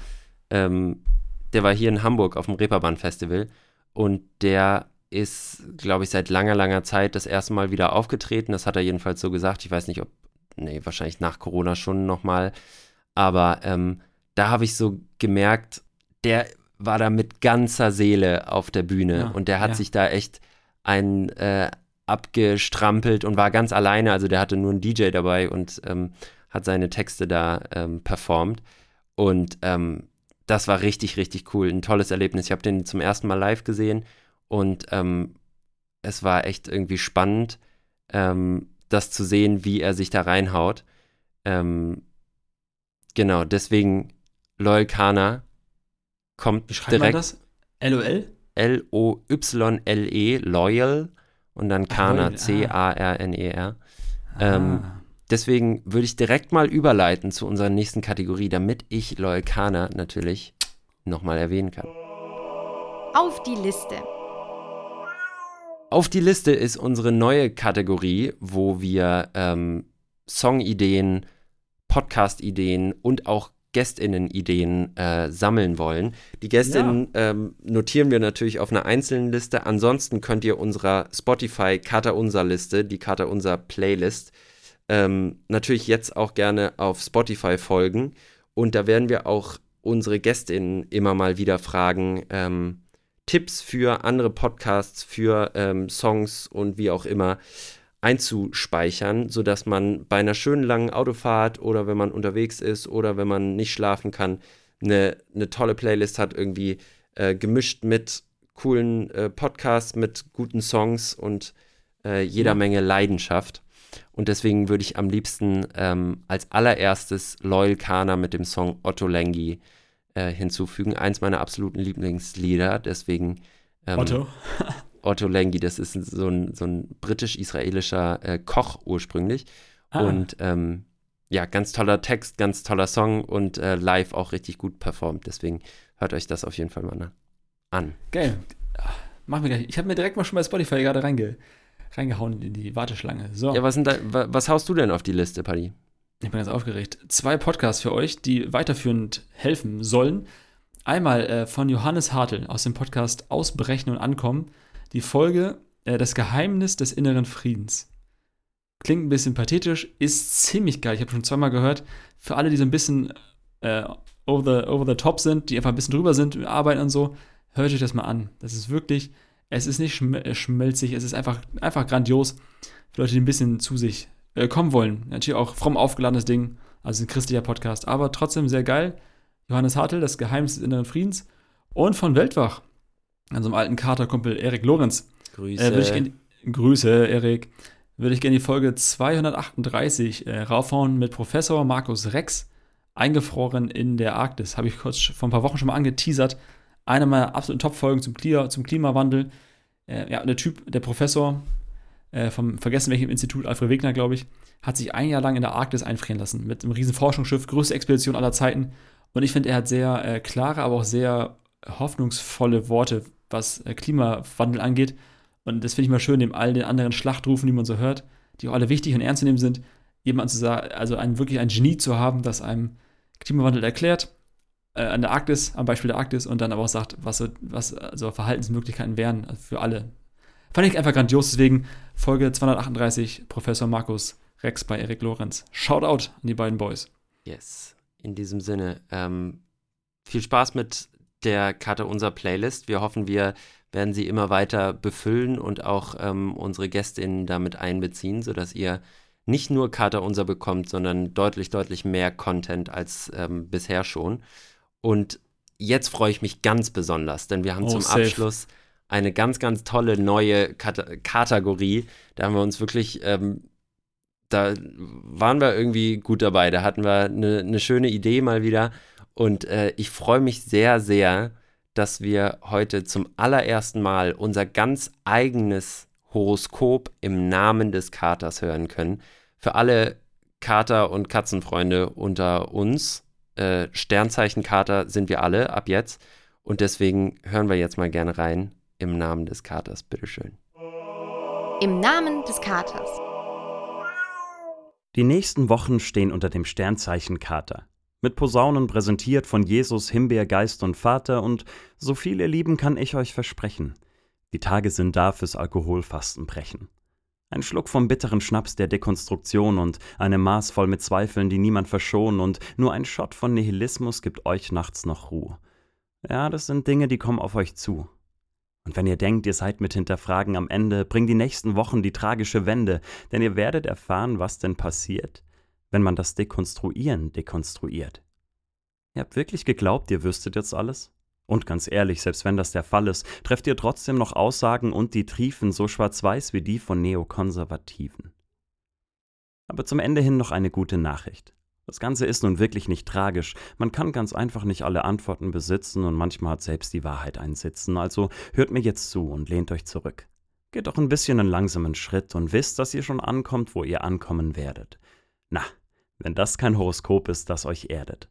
Ähm, der war hier in Hamburg auf dem Reeperbahn Festival und der ist, glaube ich, seit langer, langer Zeit das erste Mal wieder aufgetreten. Das hat er jedenfalls so gesagt. Ich weiß nicht, ob, nee, wahrscheinlich nach Corona schon nochmal. Aber ähm, da habe ich so gemerkt, der war da mit ganzer Seele auf der Bühne Ja, und der hat ja. sich da echt ein äh, abgestrampelt und war ganz alleine. Also der hatte nur einen DJ dabei und ähm, hat seine Texte da ähm, performt. Und ähm, das war richtig, richtig cool. Ein tolles Erlebnis. Ich habe den zum ersten Mal live gesehen und ähm, es war echt irgendwie spannend, ähm, das zu sehen, wie er sich da reinhaut. Ähm, genau, deswegen Loyal Kana kommt Wie schreibt man direkt das? LOL? L-O-Y-L-E, Loyal und dann Kana, ah. C-A-R-N-E-R. Ähm, Ah. Deswegen würde ich direkt mal überleiten zu unserer nächsten Kategorie, damit ich Loyal Kana natürlich nochmal erwähnen kann. Auf die Liste. Auf die Liste ist unsere neue Kategorie, wo wir ähm, Songideen, Podcast-Ideen und auch GästInnen-Ideen äh, sammeln wollen. Die GästInnen ähm, notieren wir natürlich auf einer einzelnen Liste. Ansonsten könnt ihr unserer Spotify Kater Unser Liste, die Kater Unser Playlist, ähm, natürlich jetzt auch gerne auf Spotify folgen. Und da werden wir auch unsere GästInnen immer mal wieder fragen, ähm, Tipps für andere Podcasts, für ähm, Songs und wie auch immer einzuspeichern, sodass man bei einer schönen langen Autofahrt oder wenn man unterwegs ist oder wenn man nicht schlafen kann, eine, eine tolle Playlist hat, irgendwie äh, gemischt mit coolen äh, Podcasts, mit guten Songs und äh, jeder Ja. Menge Leidenschaft. Und deswegen würde ich am liebsten ähm, als allererstes Loyal Kana mit dem Song Otto Lengi äh, hinzufügen. Eins meiner absoluten Lieblingslieder. Deswegen ähm, Otto. Otto Lengi, das ist so ein, so ein britisch-israelischer äh, Koch ursprünglich. Ah. Und ähm, ja, ganz toller Text, ganz toller Song und äh, live auch richtig gut performt. Deswegen hört euch das auf jeden Fall mal an. Geil. Machen wir gleich. Ich habe mir direkt mal schon bei Spotify gerade reinge reingehauen in die Warteschlange. So, Ja, was, sind da, wa, was haust du denn auf die Liste, Paddy? Ich bin ganz aufgeregt. Zwei Podcasts für euch, die weiterführend helfen sollen. Einmal äh, von Johannes Hartl aus dem Podcast Ausbrechen und Ankommen. Die Folge äh, Das Geheimnis des inneren Friedens. Klingt ein bisschen pathetisch, ist ziemlich geil. Ich habe schon zweimal gehört. Für alle, die so ein bisschen äh, over, the, over the top sind, die einfach ein bisschen drüber sind, Arbeiten und so, hört euch das mal an. Das ist wirklich, es ist nicht schm schmelzig, es ist einfach, einfach grandios. Für Leute, die ein bisschen zu sich äh, kommen wollen. Natürlich auch fromm aufgeladenes Ding, also ein christlicher Podcast, aber trotzdem sehr geil. Johannes Hartl, das Geheimnis des inneren Friedens. Und von Weltwach, unserem alten Katerkumpel Erik Lorenz. Grüße. Äh, gern, Grüße, Erik. Würde ich gerne die Folge 238 äh, raufhauen mit Professor Markus Rex, eingefroren in der Arktis. Habe ich kurz vor ein paar Wochen schon mal angeteasert. Eine meiner absoluten Top-Folgen zum, Klia- zum Klimawandel. Äh, ja, der Typ, der Professor äh, vom vergessen welchem Institut, Alfred Wegener, glaube ich, hat sich ein Jahr lang in der Arktis einfrieren lassen mit einem riesen Forschungsschiff, größte Expedition aller Zeiten. Und ich finde, er hat sehr äh, klare, aber auch sehr hoffnungsvolle Worte, was äh, Klimawandel angeht. Und das finde ich mal schön, neben all den anderen Schlachtrufen, die man so hört, die auch alle wichtig und ernst zu nehmen sind, jemand zu sagen, also ein, wirklich ein Genie zu haben, das einem Klimawandel erklärt, äh, an der Arktis, am Beispiel der Arktis, und dann aber auch sagt, was so, was also Verhaltensmöglichkeiten wären für alle. Fand ich einfach grandios, deswegen Folge 238, Professor Markus Rex bei Erik Lorenz. Shoutout an die beiden Boys. Yes. In diesem Sinne, ähm, viel Spaß mit der Karte unserer Playlist. Wir hoffen, wir werden sie immer weiter befüllen und auch ähm, unsere GästInnen damit einbeziehen, sodass ihr nicht nur Karte unser bekommt, sondern deutlich, deutlich mehr Content als ähm, bisher schon. Und jetzt freue ich mich ganz besonders, denn wir haben Oh, zum safe. Abschluss eine ganz, ganz tolle neue Kat Kategorie. Da haben wir uns wirklich ähm, da waren wir irgendwie gut dabei. Da hatten wir eine, eine schöne Idee mal wieder. Und äh, ich freue mich sehr, sehr, dass wir heute zum allerersten Mal unser ganz eigenes Horoskop im Namen des Katers hören können. Für alle Kater- und Katzenfreunde unter uns. Äh, Sternzeichen Kater sind wir alle ab jetzt. Und deswegen hören wir jetzt mal gerne rein im Namen des Katers. Bitteschön. Im Namen des Katers. Die nächsten Wochen stehen unter dem Sternzeichen Kater. Mit Posaunen präsentiert von Jesus, Himbeer, Geist und Vater und so viel ihr Lieben kann ich euch versprechen. Die Tage sind da fürs Alkoholfastenbrechen. Ein Schluck vom bitteren Schnaps der Dekonstruktion und eine Maß voll mit Zweifeln, die niemand verschonen und nur ein Shot von Nihilismus gibt euch nachts noch Ruhe. Ja, das sind Dinge, die kommen auf euch zu. Und wenn ihr denkt, ihr seid mit Hinterfragen am Ende, bringen die nächsten Wochen die tragische Wende, denn ihr werdet erfahren, was denn passiert, wenn man das Dekonstruieren dekonstruiert. Ihr habt wirklich geglaubt, ihr wüsstet jetzt alles? Und ganz ehrlich, selbst wenn das der Fall ist, trefft ihr trotzdem noch Aussagen und die triefen so schwarz-weiß wie die von Neokonservativen. Aber zum Ende hin noch eine gute Nachricht. Das Ganze ist nun wirklich nicht tragisch. Man kann ganz einfach nicht alle Antworten besitzen und manchmal hat selbst die Wahrheit einen Sitzen. Also hört mir jetzt zu und lehnt euch zurück. Geht doch ein bisschen einen langsamen Schritt und wisst, dass ihr schon ankommt, wo ihr ankommen werdet. Na, wenn das kein Horoskop ist, das euch erdet.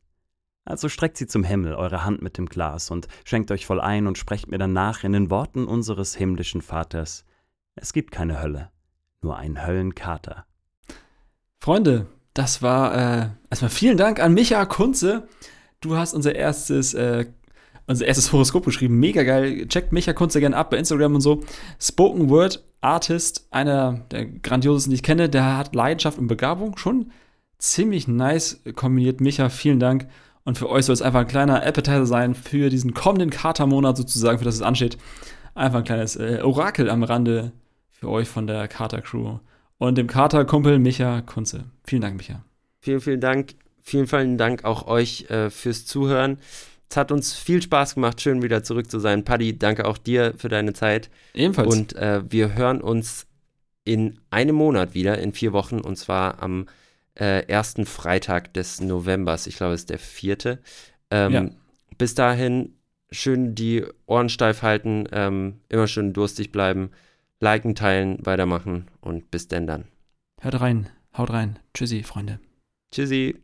Also streckt sie zum Himmel, eure Hand mit dem Glas, und schenkt euch voll ein und sprecht mir danach in den Worten unseres himmlischen Vaters. Es gibt keine Hölle, nur ein Höllenkater. Freunde, das war äh, erstmal vielen Dank an Micha Kunze. Du hast unser erstes, äh, unser erstes Horoskop geschrieben. Mega geil. Checkt Micha Kunze gerne ab bei Instagram und so. Spoken Word Artist, einer der grandiosesten, die ich kenne. Der hat Leidenschaft und Begabung. Schon ziemlich nice kombiniert. Micha, vielen Dank. Und für euch soll es einfach ein kleiner Appetizer sein für diesen kommenden Katermonat sozusagen, für das es ansteht. Einfach ein kleines äh, Orakel am Rande für euch von der Kater-Crew und dem Kater-Kumpel Micha Kunze. Vielen Dank, Micha. Vielen, vielen Dank. Vielen, vielen Dank auch euch äh, fürs Zuhören. Es hat uns viel Spaß gemacht, schön wieder zurück zu sein. Paddy, danke auch dir für deine Zeit. Ebenfalls. Und äh, wir hören uns in einem Monat wieder, in vier Wochen, und zwar am äh, ersten Freitag des Novembers. Ich glaube, es ist der vierte. Ähm, ja. Bis dahin schön die Ohren steif halten, ähm, immer schön durstig bleiben, liken, teilen, weitermachen und bis denn dann. Hört rein, haut rein. Tschüssi, Freunde. Tschüssi.